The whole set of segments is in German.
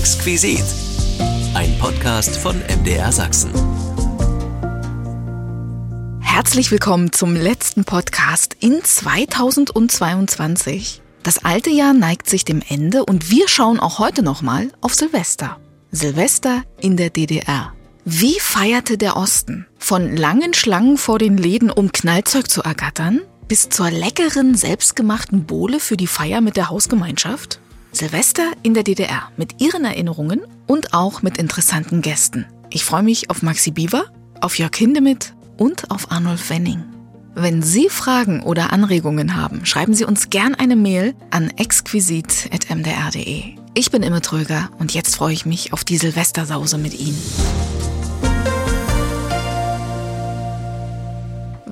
Exquisit. Ein Podcast von MDR Sachsen. Herzlich willkommen zum letzten Podcast in 2022. Das alte Jahr neigt sich dem Ende und wir schauen auch heute nochmal auf Silvester. Silvester in der DDR. Wie feierte der Osten? Von langen Schlangen vor den Läden, um Knallzeug zu ergattern, bis zur leckeren, selbstgemachten Bohle für die Feier mit der Hausgemeinschaft? Silvester in der DDR mit ihren Erinnerungen und auch mit interessanten Gästen. Ich freue mich auf Maxi Bieber, auf Jörg Hindemith und auf Arnulf Wenning. Wenn Sie Fragen oder Anregungen haben, schreiben Sie uns gern eine Mail an exquisit.mdr.de. Ich bin Imme Tröger und jetzt freue ich mich auf die Silvestersause mit Ihnen.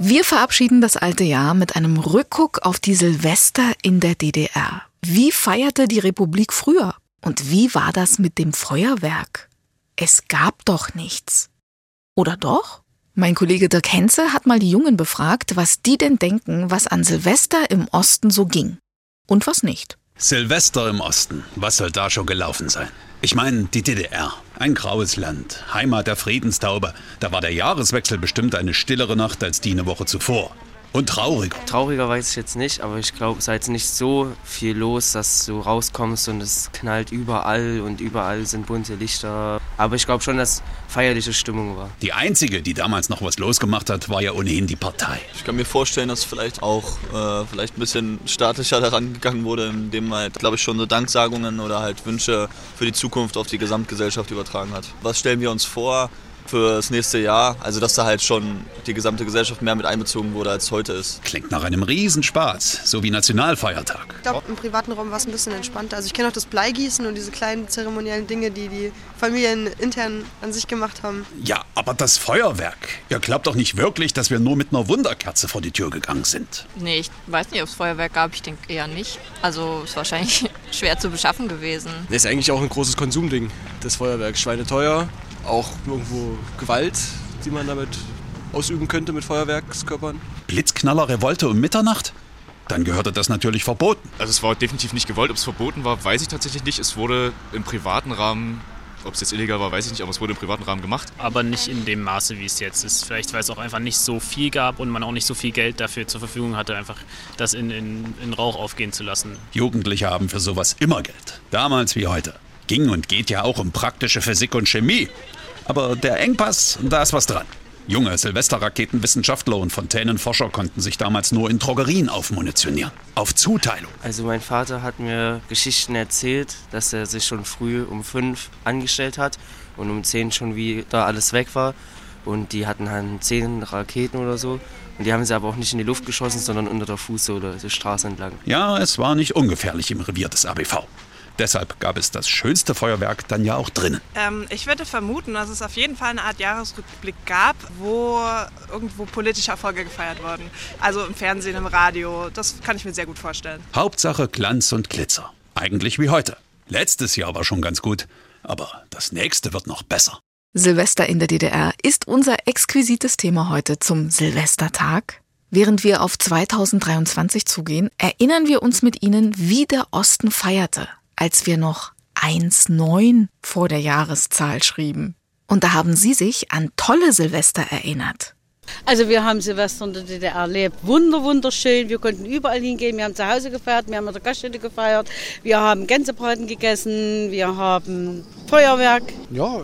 Wir verabschieden das alte Jahr mit einem Rückguck auf die Silvester in der DDR. Wie feierte die Republik früher? Und wie war das mit dem Feuerwerk? Es gab doch nichts. Oder doch? Mein Kollege Dirk Henze hat mal die Jungen befragt, was die denn denken, was an Silvester im Osten so ging. Und was nicht. Silvester im Osten, was soll da schon gelaufen sein? Ich meine, die DDR, ein graues Land, Heimat der Friedenstaube. Da war der Jahreswechsel bestimmt eine stillere Nacht als die eine Woche zuvor. Und trauriger. Trauriger weiß ich jetzt nicht, aber ich glaube, es ist jetzt nicht so viel los, dass du rauskommst und es knallt überall und überall sind bunte Lichter. Aber ich glaube schon, dass feierliche Stimmung war. Die einzige, die damals noch was losgemacht hat, war ja ohnehin die Partei. Ich kann mir vorstellen, dass vielleicht auch äh, vielleicht ein bisschen staatlicher daran gegangen wurde, indem man, halt, glaube ich, schon so Danksagungen oder halt Wünsche für die Zukunft auf die Gesamtgesellschaft übertragen hat. Was stellen wir uns vor? Für das nächste Jahr. Also dass da halt schon die gesamte Gesellschaft mehr mit einbezogen wurde, als heute ist. Klingt nach einem Riesenspaß, so wie Nationalfeiertag. Ich glaube, im privaten Raum war es ein bisschen entspannter. Also ich kenne auch das Bleigießen und diese kleinen zeremoniellen Dinge, die die Familien intern an sich gemacht haben. Ja, aber das Feuerwerk. Ihr glaubt doch nicht wirklich, dass wir nur mit einer Wunderkerze vor die Tür gegangen sind. Nee, ich weiß nicht, ob es Feuerwerk gab. Ich denke eher nicht. Also ist wahrscheinlich schwer zu beschaffen gewesen. Das ist eigentlich auch ein großes Konsumding, das Feuerwerk. Schweineteuer, auch irgendwo Gewalt, die man damit ausüben könnte mit Feuerwerkskörpern. Blitzknaller, Revolte um Mitternacht? Dann gehörte das natürlich verboten. Also es war definitiv nicht gewollt. Ob es verboten war, weiß ich tatsächlich nicht. Es wurde im privaten Rahmen ob es jetzt illegal war, weiß ich nicht, aber es wurde im privaten Rahmen gemacht. Aber nicht in dem Maße, wie es jetzt ist. Vielleicht, weil es auch einfach nicht so viel gab und man auch nicht so viel Geld dafür zur Verfügung hatte, einfach das in, in, in Rauch aufgehen zu lassen. Jugendliche haben für sowas immer Geld. Damals wie heute. Ging und geht ja auch um praktische Physik und Chemie. Aber der Engpass, da ist was dran. Junge Silvesterraketenwissenschaftler und Fontänenforscher konnten sich damals nur in Drogerien aufmunitionieren. Auf Zuteilung. Also mein Vater hat mir Geschichten erzählt, dass er sich schon früh um fünf angestellt hat und um zehn schon wieder alles weg war. Und die hatten halt zehn Raketen oder so. Und die haben sie aber auch nicht in die Luft geschossen, sondern unter der Fußsohle, die Straße entlang. Ja, es war nicht ungefährlich im Revier des ABV. Deshalb gab es das schönste Feuerwerk dann ja auch drinnen. Ähm, ich würde vermuten, dass es auf jeden Fall eine Art Jahresrückblick gab, wo irgendwo politische Erfolge gefeiert wurden. Also im Fernsehen, im Radio. Das kann ich mir sehr gut vorstellen. Hauptsache Glanz und Glitzer. Eigentlich wie heute. Letztes Jahr war schon ganz gut, aber das nächste wird noch besser. Silvester in der DDR ist unser exquisites Thema heute zum Silvestertag. Während wir auf 2023 zugehen, erinnern wir uns mit Ihnen, wie der Osten feierte als wir noch 1,9 vor der Jahreszahl schrieben. Und da haben Sie sich an tolle Silvester erinnert. Also wir haben Silvester in der DDR erlebt. Wunder, wunderschön. Wir konnten überall hingehen. Wir haben zu Hause gefeiert, wir haben in der Gaststätte gefeiert. Wir haben Gänsebraten gegessen, wir haben Feuerwerk. Ja,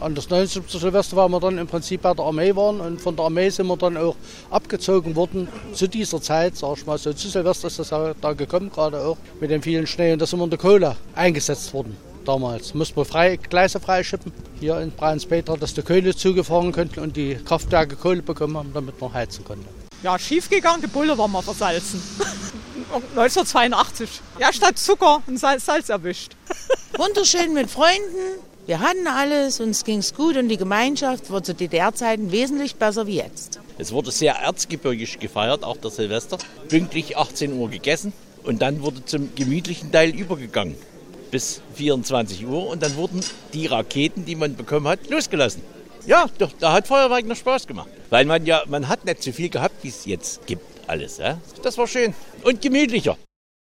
an das 19. Silvester, weil wir dann im Prinzip bei der Armee waren. Und von der Armee sind wir dann auch abgezogen worden zu dieser Zeit, sag ich mal so. Zu Silvester ist das ja da gekommen, gerade auch mit dem vielen Schnee. Und da sind wir in der Kohle eingesetzt worden damals. Mussten wir frei, Gleise freischippen hier in Braunspeter, dass die Kohle zugefahren könnten und die Kraftwerke Kohle bekommen haben, damit man heizen konnte. Ja, schiefgegangen, die Bulle war mal versalzen. 1982. Ja, statt Zucker und Salz, Salz erwischt. Wunderschön mit Freunden. Wir hatten alles, uns ging es gut und die Gemeinschaft war zu DDR-Zeiten wesentlich besser wie jetzt. Es wurde sehr erzgebirgisch gefeiert, auch der Silvester. Pünktlich 18 Uhr gegessen und dann wurde zum gemütlichen Teil übergegangen bis 24 Uhr und dann wurden die Raketen, die man bekommen hat, losgelassen. Ja, doch, da hat Feuerwerk noch Spaß gemacht. Weil man ja, man hat nicht so viel gehabt, wie es jetzt gibt, alles. Ja? Das war schön und gemütlicher.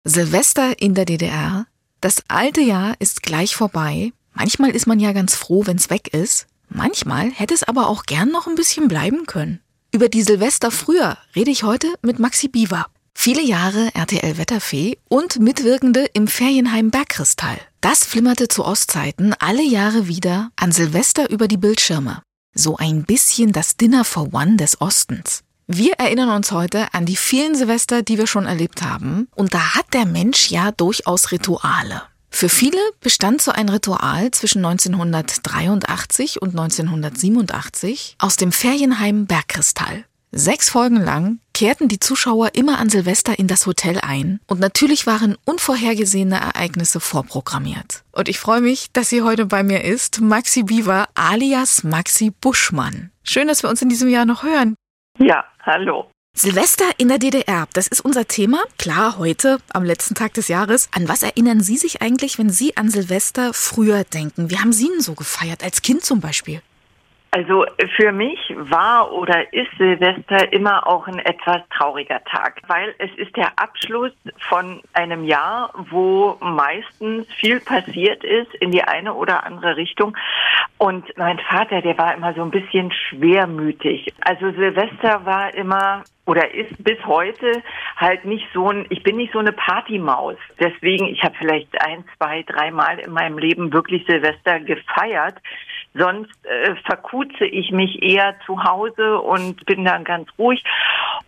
Silvester in der DDR. Das alte Jahr ist gleich vorbei. Manchmal ist man ja ganz froh, wenn's weg ist. Manchmal hätte es aber auch gern noch ein bisschen bleiben können. Über die Silvester früher rede ich heute mit Maxi Biewer. Viele Jahre RTL Wetterfee und Mitwirkende im Ferienheim Bergkristall. Das flimmerte zu Ostzeiten alle Jahre wieder an Silvester über die Bildschirme. So ein bisschen das Dinner for One des Ostens. Wir erinnern uns heute an die vielen Silvester, die wir schon erlebt haben. Und da hat der Mensch ja durchaus Rituale. Für viele bestand so ein Ritual zwischen 1983 und 1987 aus dem Ferienheim Bergkristall. Sechs Folgen lang kehrten die Zuschauer immer an Silvester in das Hotel ein und natürlich waren unvorhergesehene Ereignisse vorprogrammiert. Und ich freue mich, dass sie heute bei mir ist, Maxi Biewer alias Maxi Buschmann. Schön, dass wir uns in diesem Jahr noch hören. Ja, hallo. Silvester in der DDR, das ist unser Thema. Klar, heute, am letzten Tag des Jahres. An was erinnern Sie sich eigentlich, wenn Sie an Silvester früher denken? Wie haben Sie ihn so gefeiert, als Kind zum Beispiel? Also für mich war oder ist Silvester immer auch ein etwas trauriger Tag, weil es ist der Abschluss von einem Jahr, wo meistens viel passiert ist in die eine oder andere Richtung. Und mein Vater, der war immer so ein bisschen schwermütig. Also Silvester war immer oder ist bis heute halt nicht so ein, ich bin nicht so eine Partymaus. Deswegen, ich habe vielleicht ein, zwei, dreimal in meinem Leben wirklich Silvester gefeiert. Sonst äh, verkuze ich mich eher zu Hause und bin dann ganz ruhig.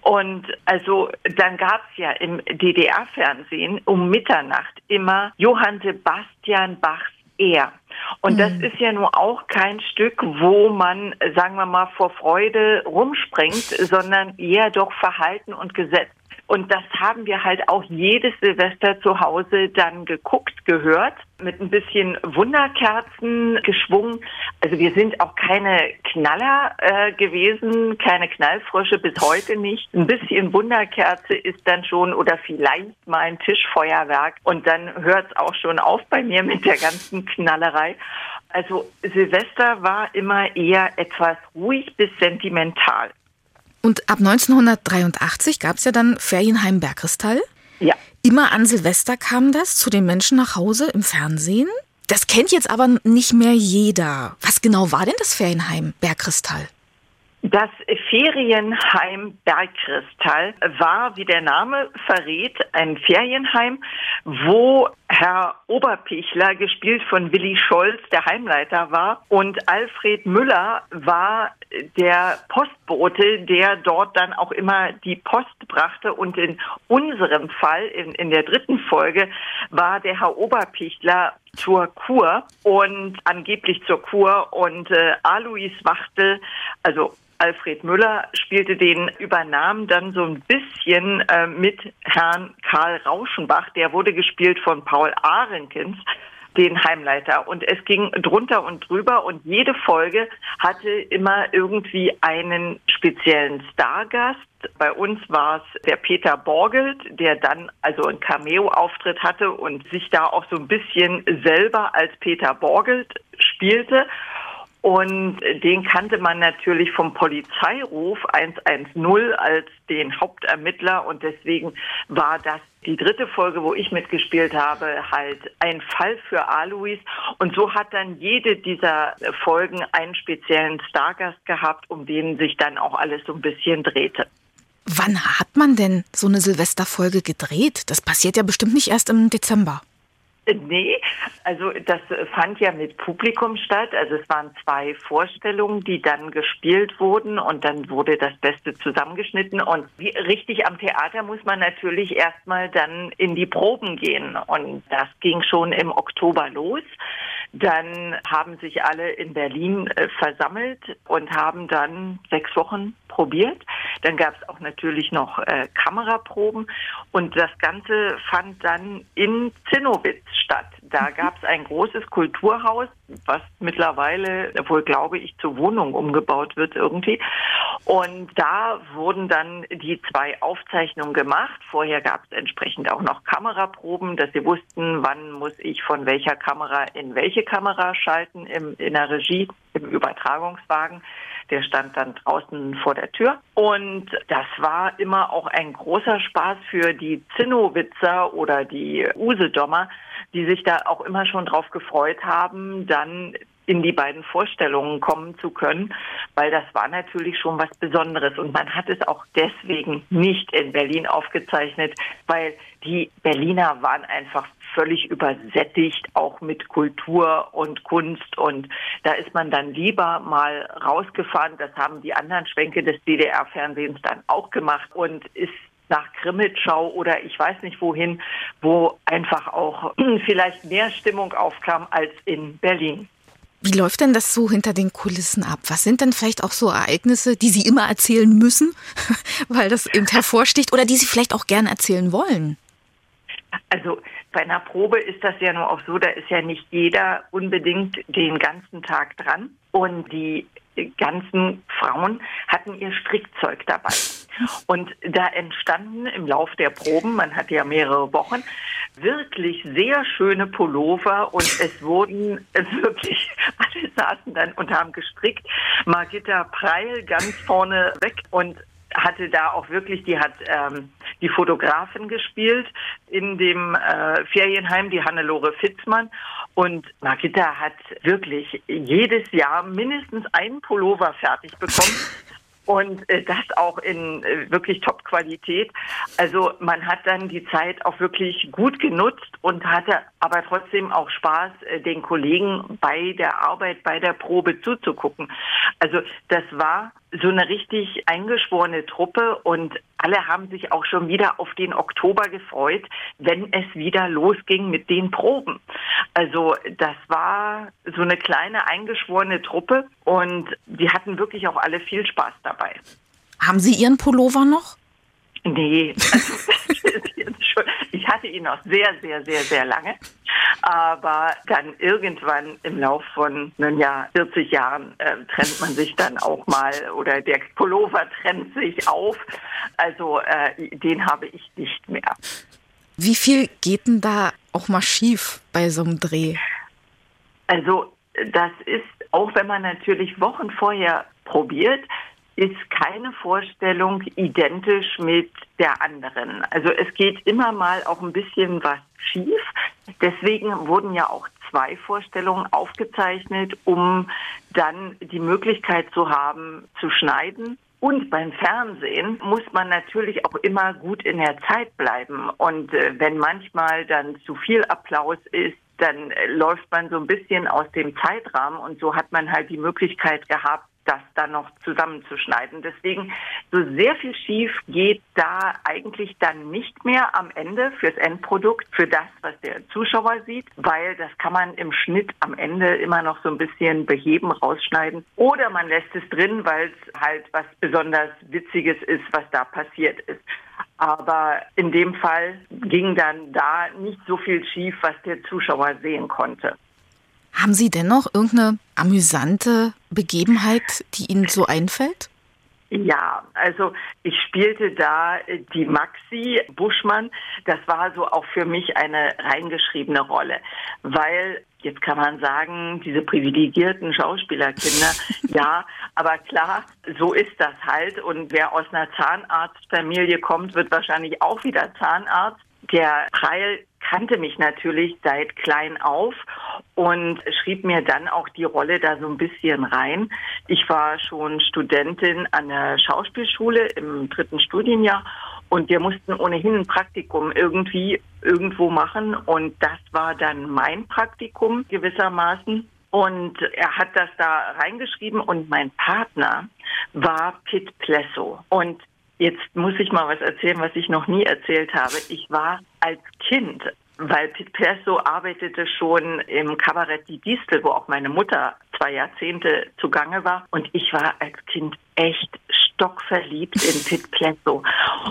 Und also dann gab's ja im DDR-Fernsehen um Mitternacht immer Johann Sebastian Bachs Er. Und das ist ja nun auch kein Stück, wo man, sagen wir mal, vor Freude rumspringt, sondern eher doch Verhalten und Gesetz. Und das haben wir halt auch jedes Silvester zu Hause dann geguckt, gehört, mit ein bisschen Wunderkerzen geschwungen. Also wir sind auch keine Knaller äh, gewesen, keine Knallfrösche bis heute nicht. Ein bisschen Wunderkerze ist dann schon oder vielleicht mal ein Tischfeuerwerk. Und dann hört es auch schon auf bei mir mit der ganzen Knallerei. Also Silvester war immer eher etwas ruhig bis sentimental. Und ab 1983 gab es ja dann Ferienheim Bergkristall. Ja. Immer an Silvester kam das zu den Menschen nach Hause im Fernsehen. Das kennt jetzt aber nicht mehr jeder. Was genau war denn das Ferienheim Bergkristall? Das Ferienheim Bergkristall war, wie der Name verrät, ein Ferienheim, wo Herr Oberpichler, gespielt von Willi Scholz, der Heimleiter war, und Alfred Müller war der Postbote, der dort dann auch immer die Post brachte. Und in unserem Fall, in, in der dritten Folge, war der Herr Oberpichler zur Kur und angeblich zur Kur und äh, Alois Wachtel, also Alfred Müller spielte den, übernahm dann so ein bisschen äh, mit Herrn Karl Rauschenbach. Der wurde gespielt von Paul Ahrenkens den Heimleiter. Und es ging drunter und drüber und jede Folge hatte immer irgendwie einen speziellen Stargast. Bei uns war es der Peter Borgelt, der dann also einen Cameo-Auftritt hatte und sich da auch so ein bisschen selber als Peter Borgelt spielte. Und den kannte man natürlich vom Polizeiruf 110 als den Hauptermittler. Und deswegen war das die dritte Folge, wo ich mitgespielt habe, halt ein Fall für Alois. Und so hat dann jede dieser Folgen einen speziellen Stargast gehabt, um den sich dann auch alles so ein bisschen drehte. Wann hat man denn so eine Silvesterfolge gedreht? Das passiert ja bestimmt nicht erst im Dezember. Nee, also das fand ja mit Publikum statt. Also es waren zwei Vorstellungen, die dann gespielt wurden und dann wurde das Beste zusammengeschnitten. Und wie, richtig am Theater muss man natürlich erstmal dann in die Proben gehen. Und das ging schon im Oktober los. Dann haben sich alle in Berlin äh, versammelt und haben dann sechs Wochen probiert. Dann gab es auch natürlich noch äh, Kameraproben und das Ganze fand dann in Zinnowitz statt. Da gab es ein großes Kulturhaus, was mittlerweile wohl, glaube ich, zur Wohnung umgebaut wird irgendwie. Und da wurden dann die zwei Aufzeichnungen gemacht. Vorher gab es entsprechend auch noch Kameraproben, dass sie wussten, wann muss ich von welcher Kamera in welche Kamera schalten im, in der Regie, im Übertragungswagen. Der stand dann draußen vor der Tür. Und das war immer auch ein großer Spaß für die Zinnowitzer oder die Usedommer, die sich da auch immer schon drauf gefreut haben, dann in die beiden Vorstellungen kommen zu können, weil das war natürlich schon was Besonderes. Und man hat es auch deswegen nicht in Berlin aufgezeichnet, weil die Berliner waren einfach völlig übersättigt, auch mit Kultur und Kunst. Und da ist man dann lieber mal rausgefahren. Das haben die anderen Schwenke des DDR-Fernsehens dann auch gemacht und ist nach Krimitschau oder ich weiß nicht wohin, wo einfach auch vielleicht mehr Stimmung aufkam als in Berlin. Wie läuft denn das so hinter den Kulissen ab? Was sind denn vielleicht auch so Ereignisse, die Sie immer erzählen müssen, weil das eben hervorsticht oder die Sie vielleicht auch gern erzählen wollen? Also bei einer Probe ist das ja nur auch so, da ist ja nicht jeder unbedingt den ganzen Tag dran. Und die ganzen Frauen hatten ihr Strickzeug dabei. Und da entstanden im Lauf der Proben, man hat ja mehrere Wochen, wirklich sehr schöne Pullover und es wurden wirklich, alle saßen dann und haben gestrickt. Margitta Preil ganz vorne weg und hatte da auch wirklich, die hat ähm, die Fotografin gespielt in dem äh, Ferienheim, die Hannelore Fitzmann. Und Margitta hat wirklich jedes Jahr mindestens einen Pullover fertig bekommen. Und äh, das auch in äh, wirklich Top-Qualität. Also man hat dann die Zeit auch wirklich gut genutzt und hatte aber trotzdem auch Spaß, äh, den Kollegen bei der Arbeit, bei der Probe zuzugucken. Also das war so eine richtig eingeschworene Truppe und alle haben sich auch schon wieder auf den Oktober gefreut, wenn es wieder losging mit den Proben. Also das war so eine kleine eingeschworene Truppe und die hatten wirklich auch alle viel Spaß dabei. Haben Sie Ihren Pullover noch? Nee, also, ich hatte ihn noch sehr, sehr, sehr, sehr lange. Aber dann irgendwann im Lauf von, nun ja, 40 Jahren äh, trennt man sich dann auch mal oder der Pullover trennt sich auf. Also äh, den habe ich nicht mehr. Wie viel geht denn da auch mal schief bei so einem Dreh? Also das ist, auch wenn man natürlich Wochen vorher probiert, ist keine Vorstellung identisch mit der anderen. Also es geht immer mal auch ein bisschen was schief. Deswegen wurden ja auch zwei Vorstellungen aufgezeichnet, um dann die Möglichkeit zu haben, zu schneiden. Und beim Fernsehen muss man natürlich auch immer gut in der Zeit bleiben. Und äh, wenn manchmal dann zu viel Applaus ist, dann äh, läuft man so ein bisschen aus dem Zeitrahmen. Und so hat man halt die Möglichkeit gehabt, das dann noch zusammenzuschneiden. Deswegen, so sehr viel schief geht da eigentlich dann nicht mehr am Ende fürs Endprodukt, für das, was der Zuschauer sieht, weil das kann man im Schnitt am Ende immer noch so ein bisschen beheben, rausschneiden. Oder man lässt es drin, weil es halt was besonders Witziges ist, was da passiert ist. Aber in dem Fall ging dann da nicht so viel schief, was der Zuschauer sehen konnte. Haben Sie dennoch irgendeine amüsante Begebenheit, die Ihnen so einfällt? Ja, also ich spielte da die Maxi Buschmann. Das war so auch für mich eine reingeschriebene Rolle, weil jetzt kann man sagen, diese privilegierten Schauspielerkinder, ja, aber klar, so ist das halt. Und wer aus einer Zahnarztfamilie kommt, wird wahrscheinlich auch wieder Zahnarzt. Der Preil kannte mich natürlich seit klein auf und schrieb mir dann auch die Rolle da so ein bisschen rein. Ich war schon Studentin an der Schauspielschule im dritten Studienjahr und wir mussten ohnehin ein Praktikum irgendwie irgendwo machen und das war dann mein Praktikum gewissermaßen. Und er hat das da reingeschrieben und mein Partner war Pit Plesso. Und Jetzt muss ich mal was erzählen, was ich noch nie erzählt habe. Ich war als Kind, weil Pit Perso arbeitete schon im Kabarett Die Distel, wo auch meine Mutter zwei Jahrzehnte zugange war. Und ich war als Kind echt stockverliebt in Pit Plesso.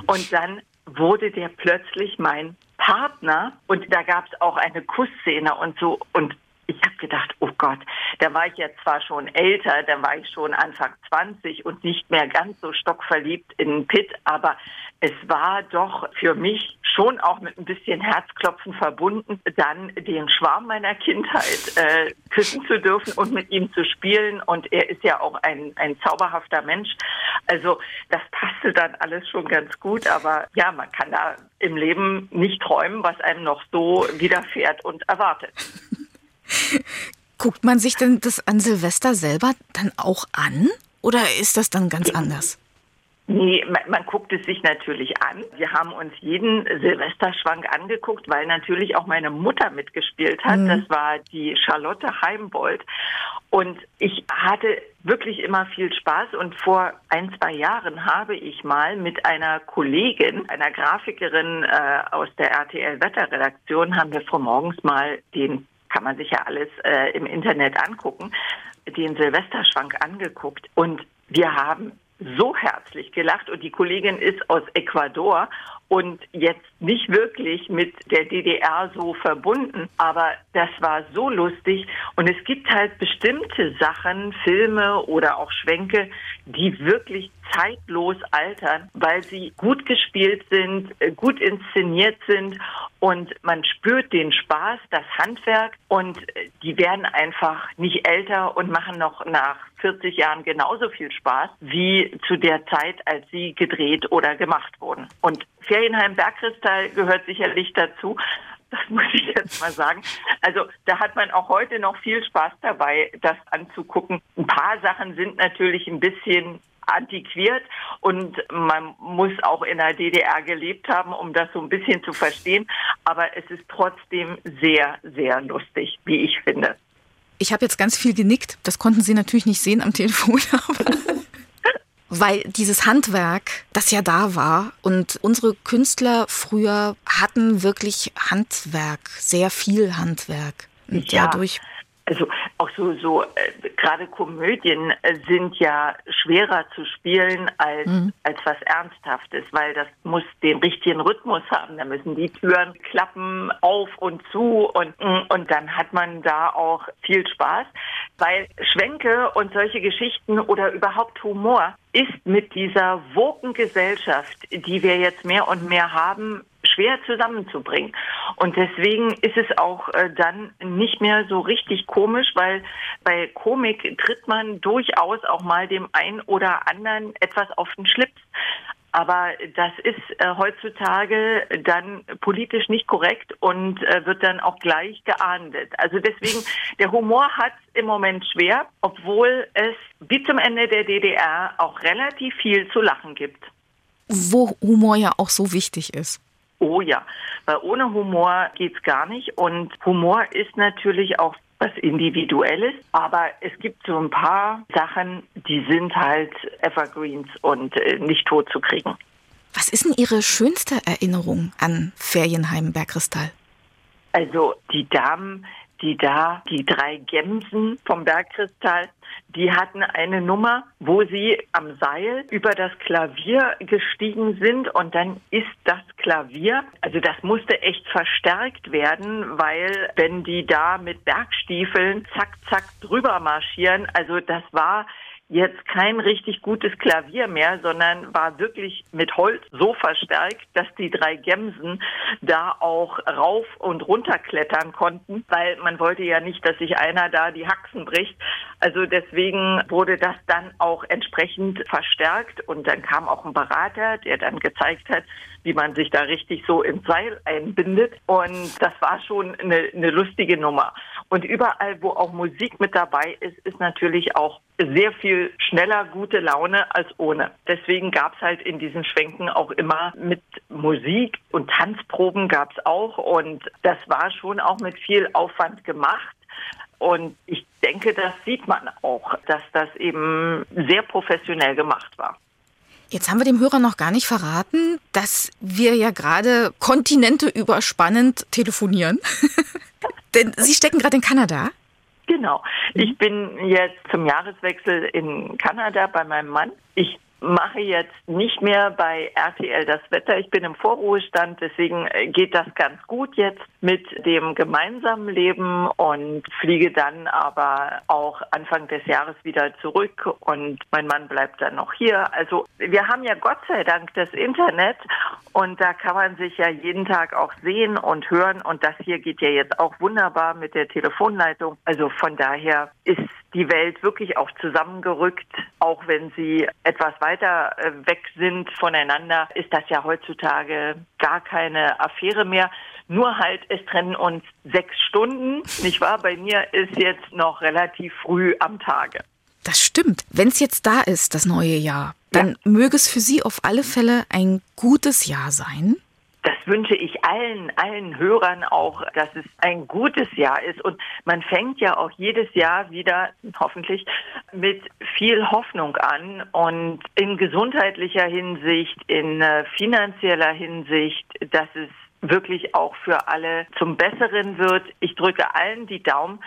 Und dann wurde der plötzlich mein Partner und da gab es auch eine Kussszene und so und ich habe gedacht, oh Gott, da war ich ja zwar schon älter, da war ich schon Anfang 20 und nicht mehr ganz so stockverliebt in Pitt, aber es war doch für mich schon auch mit ein bisschen Herzklopfen verbunden, dann den Schwarm meiner Kindheit äh, küssen zu dürfen und mit ihm zu spielen. Und er ist ja auch ein, ein zauberhafter Mensch. Also das passte dann alles schon ganz gut. Aber ja, man kann da im Leben nicht träumen, was einem noch so widerfährt und erwartet. Guckt man sich denn das an Silvester selber dann auch an? Oder ist das dann ganz anders? Nee, man, man, guckt es sich natürlich an. Wir haben uns jeden Silvesterschwank angeguckt, weil natürlich auch meine Mutter mitgespielt hat. Mhm. Das war die Charlotte Heimbold. Und ich hatte wirklich immer viel Spaß. Und vor ein, zwei Jahren habe ich mal mit einer Kollegin, einer Grafikerin äh, aus der RTL-Wetterredaktion, haben wir vor morgens mal den kann man sich ja alles äh, im Internet angucken, den Silvesterschwank angeguckt. Und wir haben so herzlich gelacht. Und die Kollegin ist aus Ecuador und jetzt nicht wirklich mit der DDR so verbunden, aber das war so lustig. Und es gibt halt bestimmte Sachen, Filme oder auch Schwenke, die wirklich zeitlos altern, weil sie gut gespielt sind, äh, gut inszeniert sind. Und man spürt den Spaß, das Handwerk. Und äh, die werden einfach nicht älter und machen noch nach 40 Jahren genauso viel Spaß wie zu der Zeit, als sie gedreht oder gemacht wurden. Und Ferienheim Bergkristall gehört sicherlich dazu. Das muss ich jetzt mal sagen. Also da hat man auch heute noch viel Spaß dabei, das anzugucken. Ein paar Sachen sind natürlich ein bisschen antiquiert und man muss auch in der DDR gelebt haben, um das so ein bisschen zu verstehen. Aber es ist trotzdem sehr, sehr lustig, wie ich finde. Ich habe jetzt ganz viel genickt. Das konnten Sie natürlich nicht sehen am Telefon. weil dieses Handwerk, das ja da war und unsere Künstler früher hatten wirklich Handwerk, sehr viel Handwerk. Und ja. dadurch also auch so, so äh, gerade Komödien äh, sind ja schwerer zu spielen als, mhm. als was Ernsthaftes, weil das muss den richtigen Rhythmus haben. Da müssen die Türen klappen auf und zu und, und dann hat man da auch viel Spaß, weil Schwenke und solche Geschichten oder überhaupt Humor ist mit dieser Woken-Gesellschaft, die wir jetzt mehr und mehr haben, schwer zusammenzubringen. Und deswegen ist es auch äh, dann nicht mehr so richtig komisch, weil bei Komik tritt man durchaus auch mal dem einen oder anderen etwas auf den Schlips. Aber das ist äh, heutzutage dann politisch nicht korrekt und äh, wird dann auch gleich geahndet. Also deswegen, der Humor hat im Moment schwer, obwohl es wie zum Ende der DDR auch relativ viel zu lachen gibt. Wo Humor ja auch so wichtig ist. Oh ja, weil ohne Humor geht's gar nicht. Und Humor ist natürlich auch was Individuelles, aber es gibt so ein paar Sachen, die sind halt Evergreens und äh, nicht tot zu kriegen. Was ist denn Ihre schönste Erinnerung an Ferienheim Bergkristall? Also die Damen, die da, die drei Gemsen vom Bergkristall, die hatten eine Nummer, wo sie am Seil über das Klavier gestiegen sind und dann ist das Klavier, also das musste echt verstärkt werden, weil wenn die da mit Bergstiefeln zack, zack drüber marschieren, also das war jetzt kein richtig gutes Klavier mehr, sondern war wirklich mit Holz so verstärkt, dass die drei Gemsen da auch rauf und runter klettern konnten, weil man wollte ja nicht, dass sich einer da die Haxen bricht. Also deswegen wurde das dann auch entsprechend verstärkt und dann kam auch ein Berater, der dann gezeigt hat, wie man sich da richtig so ins Seil einbindet. Und das war schon eine, eine lustige Nummer. Und überall, wo auch Musik mit dabei ist, ist natürlich auch sehr viel schneller gute Laune als ohne. Deswegen gab es halt in diesen Schwenken auch immer mit Musik und Tanzproben gab es auch. Und das war schon auch mit viel Aufwand gemacht. Und ich denke, das sieht man auch, dass das eben sehr professionell gemacht war. Jetzt haben wir dem Hörer noch gar nicht verraten, dass wir ja gerade Kontinente überspannend telefonieren. Denn Sie stecken gerade in Kanada. Genau. Ich bin jetzt zum Jahreswechsel in Kanada bei meinem Mann. Ich mache jetzt nicht mehr bei RTL das Wetter. Ich bin im Vorruhestand, deswegen geht das ganz gut jetzt mit dem gemeinsamen Leben und fliege dann aber auch Anfang des Jahres wieder zurück und mein Mann bleibt dann noch hier. Also wir haben ja Gott sei Dank das Internet und da kann man sich ja jeden Tag auch sehen und hören und das hier geht ja jetzt auch wunderbar mit der Telefonleitung. Also von daher ist die Welt wirklich auch zusammengerückt, auch wenn sie etwas weiter äh, weg sind voneinander, ist das ja heutzutage gar keine Affäre mehr. Nur halt, es trennen uns sechs Stunden, nicht wahr? Bei mir ist jetzt noch relativ früh am Tage. Das stimmt. Wenn es jetzt da ist, das neue Jahr, dann ja. möge es für Sie auf alle Fälle ein gutes Jahr sein das wünsche ich allen, allen Hörern auch, dass es ein gutes Jahr ist. Und man fängt ja auch jedes Jahr wieder, hoffentlich, mit viel Hoffnung an und in gesundheitlicher Hinsicht, in äh, finanzieller Hinsicht, dass es wirklich auch für alle zum Besseren wird. Ich drücke allen die Daumen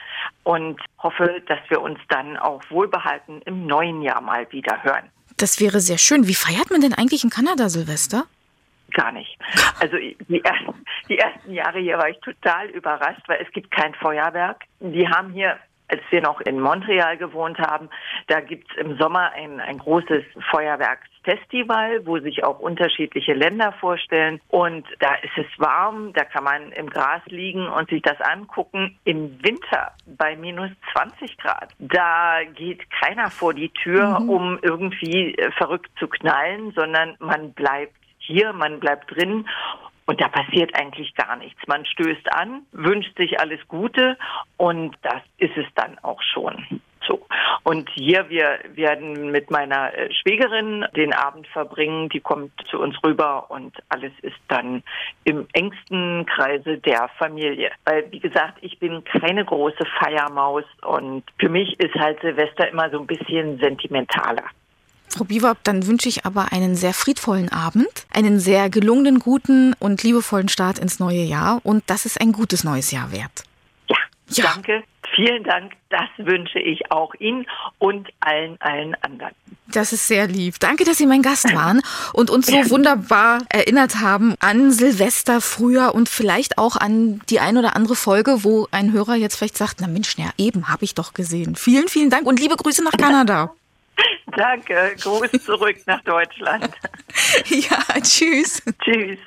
und hoffe, dass wir uns dann auch wohlbehalten im neuen Jahr mal wieder hören. Das wäre sehr schön. Wie feiert man denn eigentlich in Kanada Silvester? Gar nicht. Also die ersten, die ersten Jahre hier war ich total überrascht, weil es gibt kein Feuerwerk. Die haben hier als wir noch in Montreal gewohnt haben, da gibt's im Sommer ein, ein großes Feuerwerksfestival, wo sich auch unterschiedliche Länder vorstellen. Und da ist es warm, da kann man im Gras liegen und sich das angucken. Im Winter bei minus 20 Grad, da geht keiner vor die Tür, mhm. um irgendwie äh, verrückt zu knallen, sondern man bleibt hier, man bleibt drin und da passiert eigentlich gar nichts. Man stößt an, wünscht sich alles Gute und das ist es dann auch schon. So. Und hier, wir werden mit meiner äh, Schwägerin den Abend verbringen. Die kommt zu uns rüber und alles ist dann im engsten Kreise der Familie. Weil, wie gesagt, ich bin keine große Feiermaus und für mich ist halt Silvester immer so ein bisschen sentimentaler. Frau Biewer, dann wünsche ich aber einen sehr friedvollen Abend, einen sehr gelungenen, guten und liebevollen Start ins neue Jahr und das ist ein gutes neues Jahr wert. Ja, ja. danke. Vielen Dank. Das wünsche ich auch Ihnen und allen, allen anderen. Das ist sehr lieb. Danke, dass Sie mein Gast waren und uns so wunderbar erinnert haben an Silvester früher und vielleicht auch an die ein oder andere Folge, wo ein Hörer jetzt vielleicht sagt, na Mensch, ja, eben habe ich doch gesehen. Vielen, vielen Dank und liebe Grüße nach Kanada. Danke, Gruß zurück nach Deutschland. ja, tschüss. Tschüss.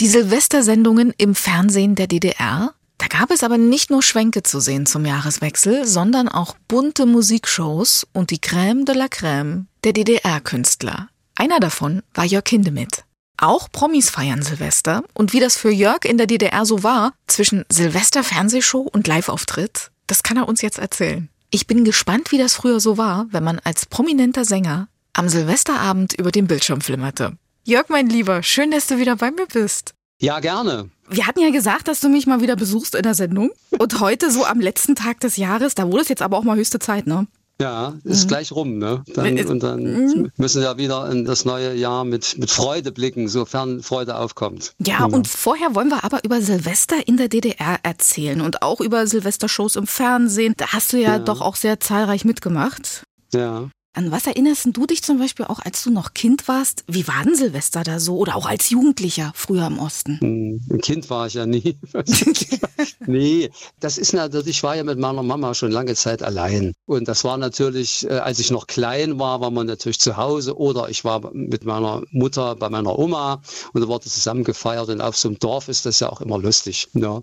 Die Silvestersendungen im Fernsehen der DDR, da gab es aber nicht nur Schwänke zu sehen zum Jahreswechsel, sondern auch bunte Musikshows und die Crème de la Crème der DDR-Künstler. Einer davon war Jörg Hindemith. Auch Promis feiern Silvester und wie das für Jörg in der DDR so war, zwischen Silvester-Fernsehshow und Live-Auftritt, das kann er uns jetzt erzählen. Ich bin gespannt, wie das früher so war, wenn man als prominenter Sänger am Silvesterabend über den Bildschirm flimmerte. Jörg, mein Lieber, schön, dass du wieder bei mir bist. Ja, gerne. Wir hatten ja gesagt, dass du mich mal wieder besuchst in der Sendung. Und heute, so am letzten Tag des Jahres, da wurde es jetzt aber auch mal höchste Zeit, ne? Ja, ist mhm. gleich rum, ne? Dann, und dann mhm. müssen wir wieder in das neue Jahr mit, mit Freude blicken, sofern Freude aufkommt. Ja, genau. und vorher wollen wir aber über Silvester in der DDR erzählen und auch über Silvestershows im Fernsehen. Da hast du ja, ja. doch auch sehr zahlreich mitgemacht. Ja. An was erinnerst du dich zum Beispiel auch, als du noch Kind warst? Wie war denn Silvester da so? Oder auch als Jugendlicher früher im Osten? Hm, ein Kind war ich ja nie. nee, das ist natürlich, ich war ja mit meiner Mama schon lange Zeit allein. Und das war natürlich, äh, als ich noch klein war, war man natürlich zu Hause oder ich war mit meiner Mutter bei meiner Oma und da wurde zusammen gefeiert. Und auf so einem Dorf ist das ja auch immer lustig. Ja.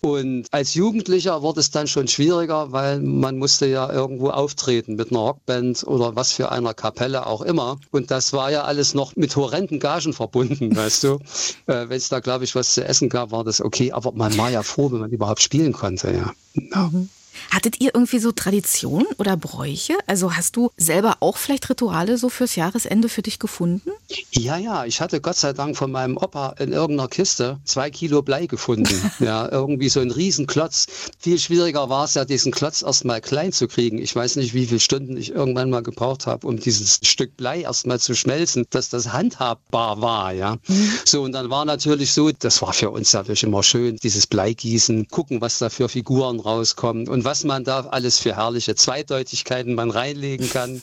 Und als Jugendlicher wurde es dann schon schwieriger, weil man musste ja irgendwo auftreten mit einer Rockband oder was für einer Kapelle auch immer. Und das war ja alles noch mit horrenden Gagen verbunden, weißt du. Äh, Wenn es da, glaube ich, was zu essen gab, war das okay. Aber man war ja froh, wenn man überhaupt spielen konnte, ja. ja. Mhm. Hattet ihr irgendwie so Traditionen oder Bräuche? Also hast du selber auch vielleicht Rituale so fürs Jahresende für dich gefunden? Ja, ja, ich hatte Gott sei Dank von meinem Opa in irgendeiner Kiste zwei Kilo Blei gefunden. ja, irgendwie so ein Riesenklotz. Viel schwieriger war es ja, diesen Klotz erstmal klein zu kriegen. Ich weiß nicht, wie viele Stunden ich irgendwann mal gebraucht habe, um dieses Stück Blei erstmal zu schmelzen, dass das handhabbar war, ja. Mhm. So, und dann war natürlich so, das war für uns natürlich immer schön, dieses Bleigießen, gucken, was da für Figuren rauskommen und was man da alles für herrliche Zweideutigkeiten man reinlegen kann.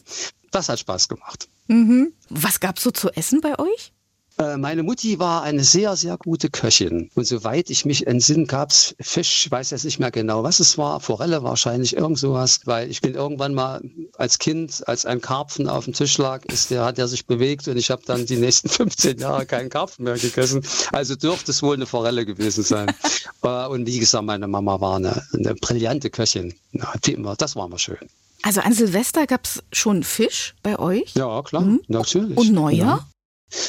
Das hat Spaß gemacht. Mhm. Was gab's so zu essen bei euch? Äh, Meine Mutti war eine sehr, sehr gute Köchin. Und soweit ich mich entsinne, gab's Fisch, ich weiß jetzt nicht mehr genau, was es war, Forelle wahrscheinlich, irgend sowas, weil ich bin irgendwann mal als Kind, als ein Karpfen auf dem Tisch lag, ist der, hat er sich bewegt und ich habe dann die nächsten 15 Jahre keinen Karpfen mehr gegessen. Also dürfte es wohl eine Forelle gewesen sein. Äh, und wie gesagt, meine Mama war eine, eine brillante Köchin. Ja, das war mal schön. Also an Silvester gab's schon Fisch bei euch? Ja, klar, natürlich. Und Neujahr?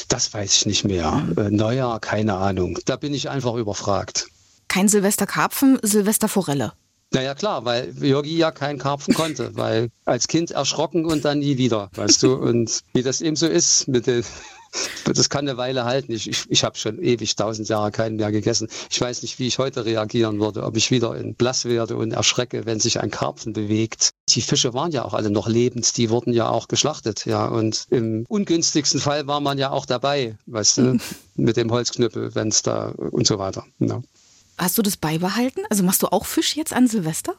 Das weiß ich nicht mehr. Äh, Neujahr, keine Ahnung. Da bin ich einfach überfragt. Kein Silvesterkarpfen, Silvesterforelle. Naja, klar, weil Jörgi ja keinen Karpfen konnte, weil als Kind erschrocken und dann nie wieder, weißt du? Und wie das eben so ist mit den. Das kann eine Weile halten. Ich, ich, ich habe schon ewig tausend Jahre keinen mehr gegessen. Ich weiß nicht, wie ich heute reagieren würde, ob ich wieder in blass werde und erschrecke, wenn sich ein Karpfen bewegt. Die Fische waren ja auch alle noch lebend, die wurden ja auch geschlachtet, ja. Und im ungünstigsten Fall war man ja auch dabei, weißt du, mit dem Holzknüppel, wenn es da und so weiter. Ja. Hast du das beibehalten? Also machst du auch Fisch jetzt an Silvester?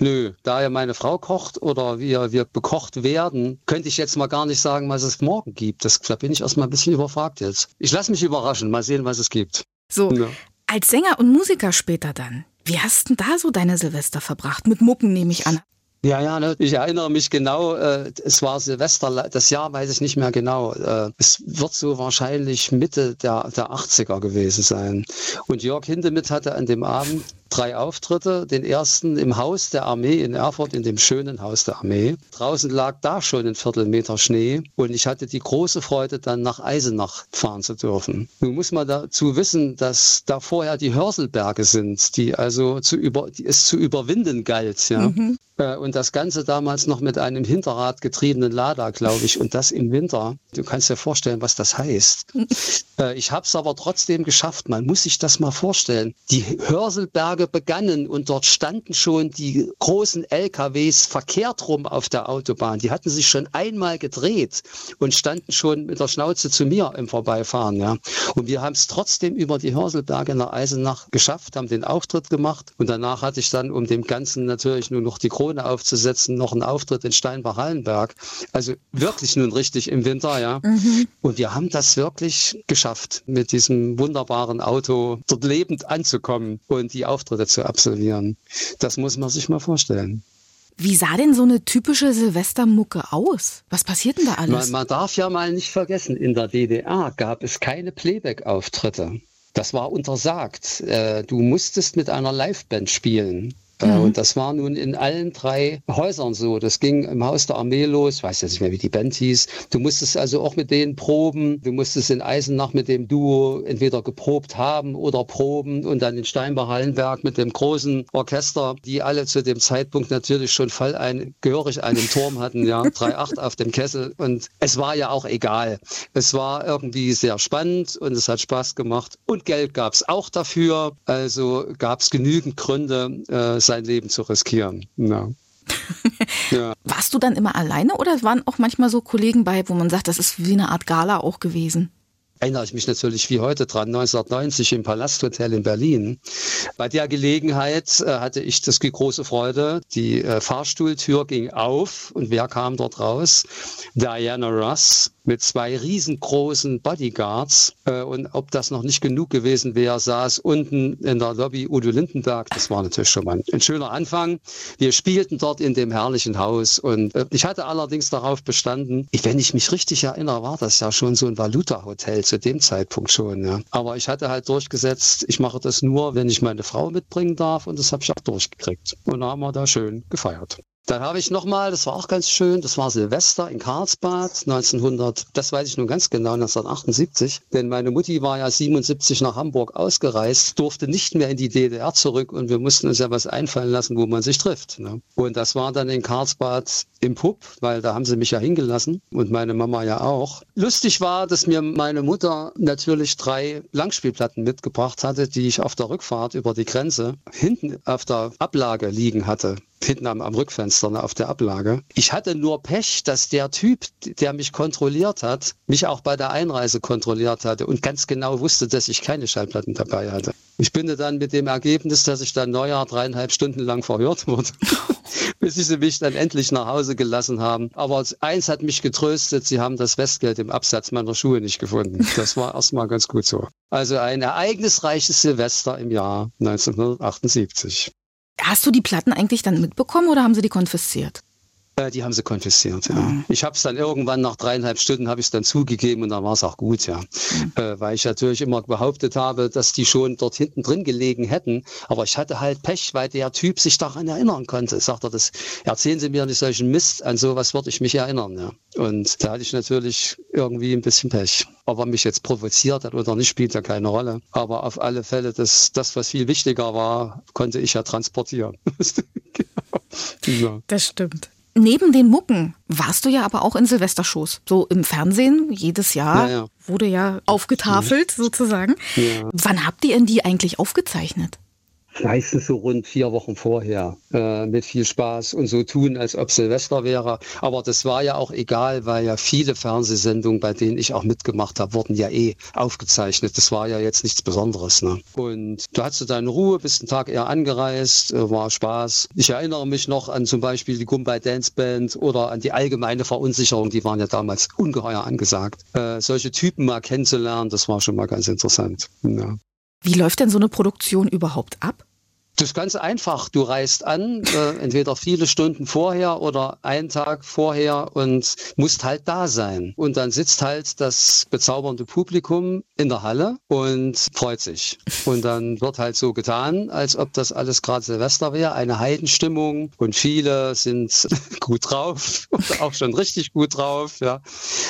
Nö, da ja meine Frau kocht oder wir, wir bekocht werden, könnte ich jetzt mal gar nicht sagen, was es morgen gibt. Das, da bin ich erstmal ein bisschen überfragt jetzt. Ich lasse mich überraschen, mal sehen, was es gibt. So, Ja. als Sänger und Musiker später dann. Wie hast denn da so deine Silvester verbracht? Mit Mucken nehme ich an. Ja, ja, ne, ich erinnere mich genau, äh, es war Silvester, das Jahr weiß ich nicht mehr genau. Äh, es wird so wahrscheinlich Mitte der, der 80er gewesen sein. Und Jörg Hindemith hatte an dem Abend drei Auftritte. Den ersten im Haus der Armee in Erfurt, in dem schönen Haus der Armee. Draußen lag da schon ein Viertelmeter Schnee und ich hatte die große Freude, dann nach Eisenach fahren zu dürfen. Nun muss man dazu wissen, dass da vorher die Hörselberge sind, die also zu über, die es zu überwinden galt. Ja. Äh, Und das Ganze damals noch mit einem Hinterrad getriebenen Lada, glaube ich, und das im Winter. Du kannst dir vorstellen, was das heißt. Äh, Ich habe es aber trotzdem geschafft. Man muss sich das mal vorstellen. Die Hörselberge begannen und dort standen schon die großen LKWs verkehrt rum auf der Autobahn. Die hatten sich schon einmal gedreht und standen schon mit der Schnauze zu mir im Vorbeifahren. Ja. Und wir haben es trotzdem über die Hörselberge nach Eisenach geschafft, haben den Auftritt gemacht und danach hatte ich dann, um dem Ganzen natürlich nur noch die Krone aufzusetzen, noch einen Auftritt in Steinbach-Hallenberg. Also wirklich nun richtig im Winter, ja. Und wir haben das wirklich geschafft, mit diesem wunderbaren Auto dort lebend anzukommen und die Auftritte zu absolvieren. Das muss man sich mal vorstellen. Wie sah denn so eine typische Silvestermucke aus? Was passiert denn da alles? Man, man darf ja mal nicht vergessen, in der DDR gab es keine Playback-Auftritte. Das war untersagt. Äh, Du musstest mit einer Liveband spielen. Äh, Mhm. Und das war nun in allen drei Häusern so. Das ging im Haus der Armee los, ich weiß jetzt nicht mehr, wie die Band hieß. Du musstest also auch mit denen proben. Du musstest in Eisenach mit dem Duo entweder geprobt haben oder proben und dann in Steinbach-Hallenberg mit dem großen Orchester, die alle zu dem Zeitpunkt natürlich schon voll ein, gehörig einen Turm hatten, ja, 3-8 auf dem Kessel. Und es war ja auch egal. Es war irgendwie sehr spannend und es hat Spaß gemacht. Und Geld gab es auch dafür. Also gab es genügend Gründe, äh, sein Leben zu riskieren. Ja. ja. Warst du dann immer alleine oder waren auch manchmal so Kollegen bei, wo man sagt, das ist wie eine Art Gala auch gewesen? erinnere ich mich natürlich wie heute dran, 1990 im Palasthotel in Berlin. Bei der Gelegenheit äh, hatte ich das die große Freude, die äh, Fahrstuhltür ging auf und wer kam dort raus? Diana Ross mit zwei riesengroßen Bodyguards. Äh, und ob das noch nicht genug gewesen wäre, saß unten in der Lobby Udo Lindenberg. Das war natürlich schon mal ein schöner Anfang. Wir spielten dort in dem herrlichen Haus und äh, ich hatte allerdings darauf bestanden, wenn ich mich richtig erinnere, war das ja schon so ein Valuta-Hotel zu dem Zeitpunkt schon. Ja. Aber ich hatte halt durchgesetzt, ich mache das nur, wenn ich meine Frau mitbringen darf und das habe ich auch durchgekriegt. Und dann haben wir da schön gefeiert. Dann habe ich nochmal, das war auch ganz schön, das war Silvester in Karlsbad 1900, das weiß ich nun ganz genau, 1978. Denn meine Mutti war ja 77 nach Hamburg ausgereist, durfte nicht mehr in die DDR zurück und wir mussten uns ja was einfallen lassen, wo man sich trifft. Ne? Und das war dann in Karlsbad im Pub, weil da haben sie mich ja hingelassen und meine Mama ja auch. Lustig war, dass mir meine Mutter natürlich drei Langspielplatten mitgebracht hatte, die ich auf der Rückfahrt über die Grenze hinten auf der Ablage liegen hatte hinten am, am Rückfenster ne, auf der Ablage. Ich hatte nur Pech, dass der Typ, der mich kontrolliert hat, mich auch bei der Einreise kontrolliert hatte und ganz genau wusste, dass ich keine Schallplatten dabei hatte. Ich bin dann mit dem Ergebnis, dass ich dann Neujahr dreieinhalb Stunden lang verhört wurde. bis sie mich dann endlich nach Hause gelassen haben. Aber eins hat mich getröstet, sie haben das Westgeld im Absatz meiner Schuhe nicht gefunden. Das war erstmal ganz gut so. Also ein ereignisreiches Silvester im Jahr 1978. Hast du die Platten eigentlich dann mitbekommen oder haben sie die konfisziert? Äh, die haben sie konfisziert, ja. Mhm. Ich habe es dann irgendwann nach dreieinhalb Stunden habe ich es dann zugegeben und dann war es auch gut, ja. Mhm. Äh, weil ich natürlich immer behauptet habe, dass die schon dort hinten drin gelegen hätten. Aber ich hatte halt Pech, weil der Typ sich daran erinnern konnte. Sagt er, das erzählen Sie mir nicht solchen Mist, an sowas würde ich mich erinnern, ja. Und da hatte ich natürlich irgendwie ein bisschen Pech. Ob er mich jetzt provoziert hat oder nicht, spielt ja keine Rolle. Aber auf alle Fälle, das, das was viel wichtiger war, konnte ich ja transportieren. genau. Das stimmt. Neben den Mucken warst du ja aber auch in Silvestershows. So im Fernsehen, jedes Jahr ja, ja. wurde ja aufgetafelt sozusagen. Ja. Wann habt ihr denn die eigentlich aufgezeichnet? Meistens so rund vier Wochen vorher äh, mit viel Spaß und so tun, als ob Silvester wäre. Aber das war ja auch egal, weil ja viele Fernsehsendungen, bei denen ich auch mitgemacht habe, wurden ja eh aufgezeichnet. Das war ja jetzt nichts Besonderes. Ne? Und du hattest deine Ruhe, bist einen Tag eher angereist, äh, war Spaß. Ich erinnere mich noch an zum Beispiel die Gumbay Dance Band oder an die allgemeine Verunsicherung, die waren ja damals ungeheuer angesagt. Äh, solche Typen mal kennenzulernen, das war schon mal ganz interessant. Ja. Wie läuft denn so eine Produktion überhaupt ab? Das ist ganz einfach. Du reist an, äh, entweder viele Stunden vorher oder einen Tag vorher und musst halt da sein. Und dann sitzt halt das bezaubernde Publikum in der Halle und freut sich. Und dann wird halt so getan, als ob das alles gerade Silvester wäre. Eine Heidenstimmung und viele sind gut drauf auch schon richtig gut drauf. Ja.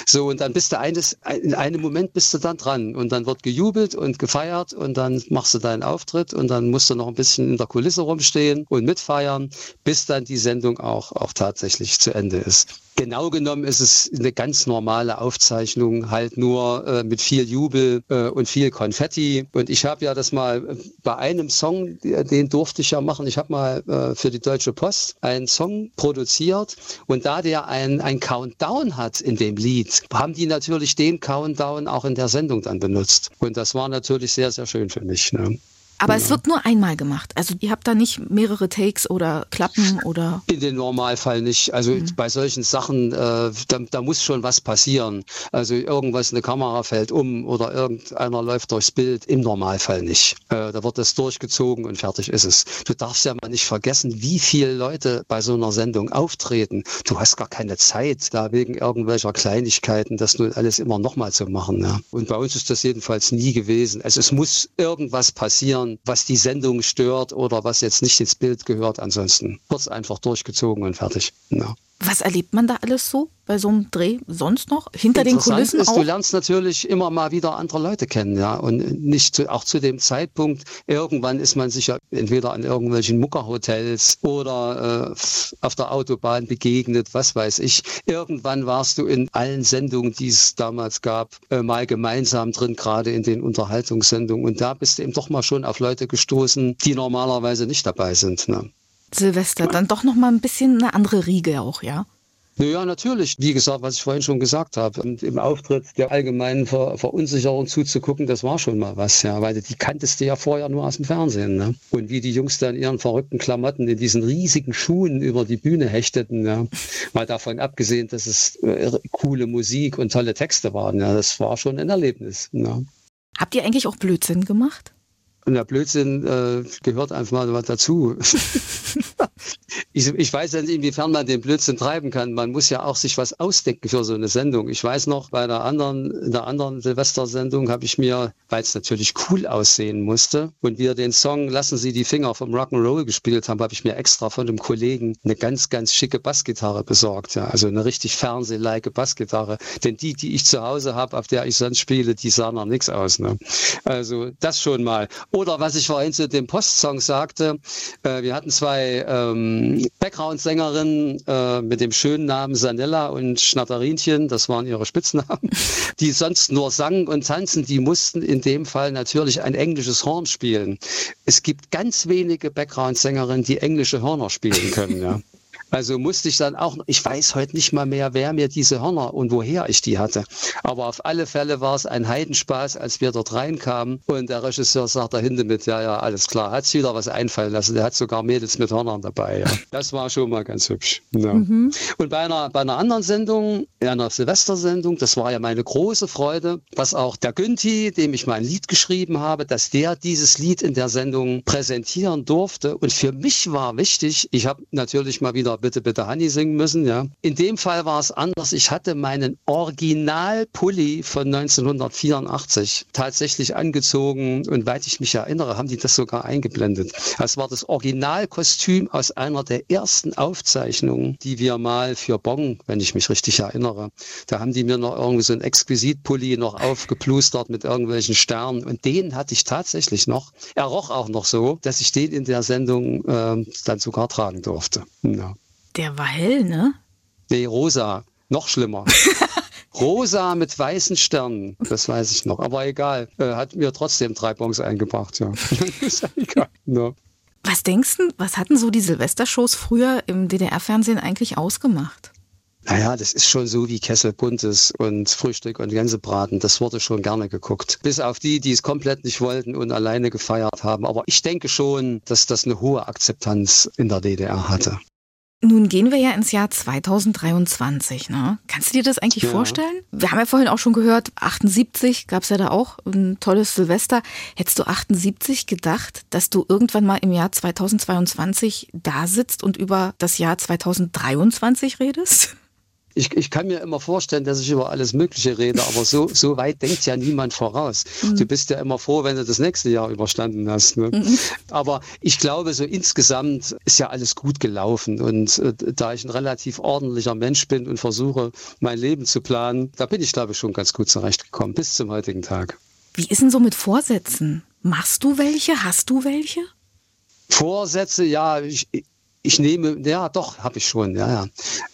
So, und dann bist du eines, in einem Moment bist du dann dran und dann wird gejubelt und gefeiert und dann machst du deinen Auftritt und dann musst du noch ein bisschen der Kulisse rumstehen und mitfeiern, bis dann die Sendung auch, auch tatsächlich zu Ende ist. Genau genommen ist es eine ganz normale Aufzeichnung, halt nur äh, mit viel Jubel äh, und viel Konfetti. Und ich habe ja das mal äh, bei einem Song, den durfte ich ja machen. Ich habe mal äh, für die Deutsche Post einen Song produziert und da der ein, ein Countdown hat in dem Lied, haben die natürlich den Countdown auch in der Sendung dann benutzt. Und das war natürlich sehr, sehr schön für mich. Ne? Aber ja. es wird nur einmal gemacht. Also ihr habt da nicht mehrere Takes oder Klappen oder. In dem Normalfall nicht. Also mhm. bei solchen Sachen, äh, da, da, muss schon was passieren. Also irgendwas, eine Kamera fällt um oder irgendeiner läuft durchs Bild. Im Normalfall nicht. Äh, da wird das durchgezogen und fertig ist es. Du darfst ja mal nicht vergessen, wie viele Leute bei so einer Sendung auftreten. Du hast gar keine Zeit, da wegen irgendwelcher Kleinigkeiten das nun alles immer nochmal zu machen. Ja. Und bei uns ist das jedenfalls nie gewesen. Also es muss irgendwas passieren ändern, was die Sendung stört oder was jetzt nicht ins Bild gehört. Ansonsten wird es einfach durchgezogen und fertig. Ja. Was erlebt man da alles so bei so einem Dreh sonst noch? Hinter den Kulissen ist, auch? Du lernst natürlich immer mal wieder andere Leute kennen, ja. Und nicht zu, auch zu dem Zeitpunkt, irgendwann ist man sicher entweder an irgendwelchen Muckerhotels oder äh, auf der Autobahn begegnet, was weiß ich. Irgendwann warst du in allen Sendungen, die es damals gab, äh, mal gemeinsam drin, gerade in den Unterhaltungssendungen. Und da bist du eben doch mal schon auf Leute gestoßen, die normalerweise nicht dabei sind. Ne? Silvester, dann doch noch mal ein bisschen eine andere Riege auch, ja? Naja, natürlich. Wie gesagt, was ich vorhin schon gesagt habe, und im Auftritt der allgemeinen Ver Verunsicherung zuzugucken, das war schon mal was, ja, weil die kanntest du ja vorher nur aus dem Fernsehen. Ne? Und wie die Jungs dann ihren verrückten Klamotten in diesen riesigen Schuhen über die Bühne hechteten, ja. mal davon abgesehen, dass es äh, coole Musik und tolle Texte waren, ja, das war schon ein Erlebnis. Ja. Habt ihr eigentlich auch Blödsinn gemacht? Und der Blödsinn äh, gehört einfach mal dazu. ich, ich weiß nicht, inwiefern man den Blödsinn treiben kann. Man muss ja auch sich was ausdenken für so eine Sendung. Ich weiß noch, bei der anderen, in der anderen Silvestersendung habe ich mir, weil es natürlich cool aussehen musste, und wir den Song Lassen Sie die Finger vom Rock'n'Roll gespielt haben, habe ich mir extra von einem Kollegen eine ganz, ganz schicke Bassgitarre besorgt. Ja. Also eine richtig fernsehleike Bassgitarre. Denn die, die ich zu Hause habe, auf der ich sonst spiele, die sahen nach nichts aus. Ne? Also das schon mal. Oder was ich vorhin zu dem Postsong sagte, äh, wir hatten zwei ähm, Background-Sängerinnen äh, mit dem schönen Namen Sanella und Schnatterinchen, das waren ihre Spitznamen, die sonst nur sangen und tanzen, die mussten in dem Fall natürlich ein englisches Horn spielen. Es gibt ganz wenige Background-Sängerinnen, die englische Hörner spielen können. Ja. Also musste ich dann auch, ich weiß heute nicht mal mehr, wer mir diese Hörner und woher ich die hatte. Aber auf alle Fälle war es ein Heidenspaß, als wir dort reinkamen und der Regisseur sagt dahinter mit, ja, ja, alles klar, hat sich wieder was einfallen lassen. Der hat sogar Mädels mit Hörnern dabei. Ja. Das war schon mal ganz hübsch. Ja. Mhm. Und bei einer, bei einer anderen Sendung, einer Silvestersendung, das war ja meine große Freude, was auch der Günthi, dem ich mein Lied geschrieben habe, dass der dieses Lied in der Sendung präsentieren durfte. Und für mich war wichtig, ich habe natürlich mal wieder Bitte, bitte Honey singen müssen. Ja. In dem Fall war es anders. Ich hatte meinen Original-Pulli von 1984 tatsächlich angezogen und weit ich mich erinnere, haben die das sogar eingeblendet. Das war das Originalkostüm aus einer der ersten Aufzeichnungen, die wir mal für Bong, wenn ich mich richtig erinnere, da haben die mir noch irgendwie so ein Exquisit-Pulli noch aufgeplustert mit irgendwelchen Sternen und den hatte ich tatsächlich noch. Er roch auch noch so, dass ich den in der Sendung äh, dann sogar tragen durfte. Ja. Der war hell, ne? Nee, rosa. Noch schlimmer. rosa mit weißen Sternen, das weiß ich noch. Aber egal, äh, hat mir trotzdem drei Bons eingebracht, ja. ist ja egal. No. Was denkst du, was hatten so die Silvestershows früher im DDR-Fernsehen eigentlich ausgemacht? Naja, das ist schon so wie Kessel Buntes und Frühstück und Gänsebraten. Das wurde schon gerne geguckt. Bis auf die, die es komplett nicht wollten und alleine gefeiert haben. Aber ich denke schon, dass das eine hohe Akzeptanz in der DDR hatte. Nun gehen wir ja ins Jahr 2023. Ne? Kannst du dir das eigentlich ja. vorstellen? Wir haben ja vorhin auch schon gehört, 78 gab es ja da auch ein tolles Silvester. Hättest du 78 gedacht, dass du irgendwann mal im Jahr 2022 da sitzt und über das Jahr 2023 redest? Ich, ich kann mir immer vorstellen, dass ich über alles Mögliche rede, aber so, so weit denkt ja niemand voraus. Mhm. Du bist ja immer froh, wenn du das nächste Jahr überstanden hast. Ne? Mhm. Aber ich glaube, so insgesamt ist ja alles gut gelaufen. Und äh, da ich ein relativ ordentlicher Mensch bin und versuche, mein Leben zu planen, da bin ich, glaube ich, schon ganz gut zurechtgekommen, bis zum heutigen Tag. Wie ist denn so mit Vorsätzen? Machst du welche? Hast du welche? Vorsätze, ja, ich, ich nehme, ja doch, habe ich schon, ja, ja.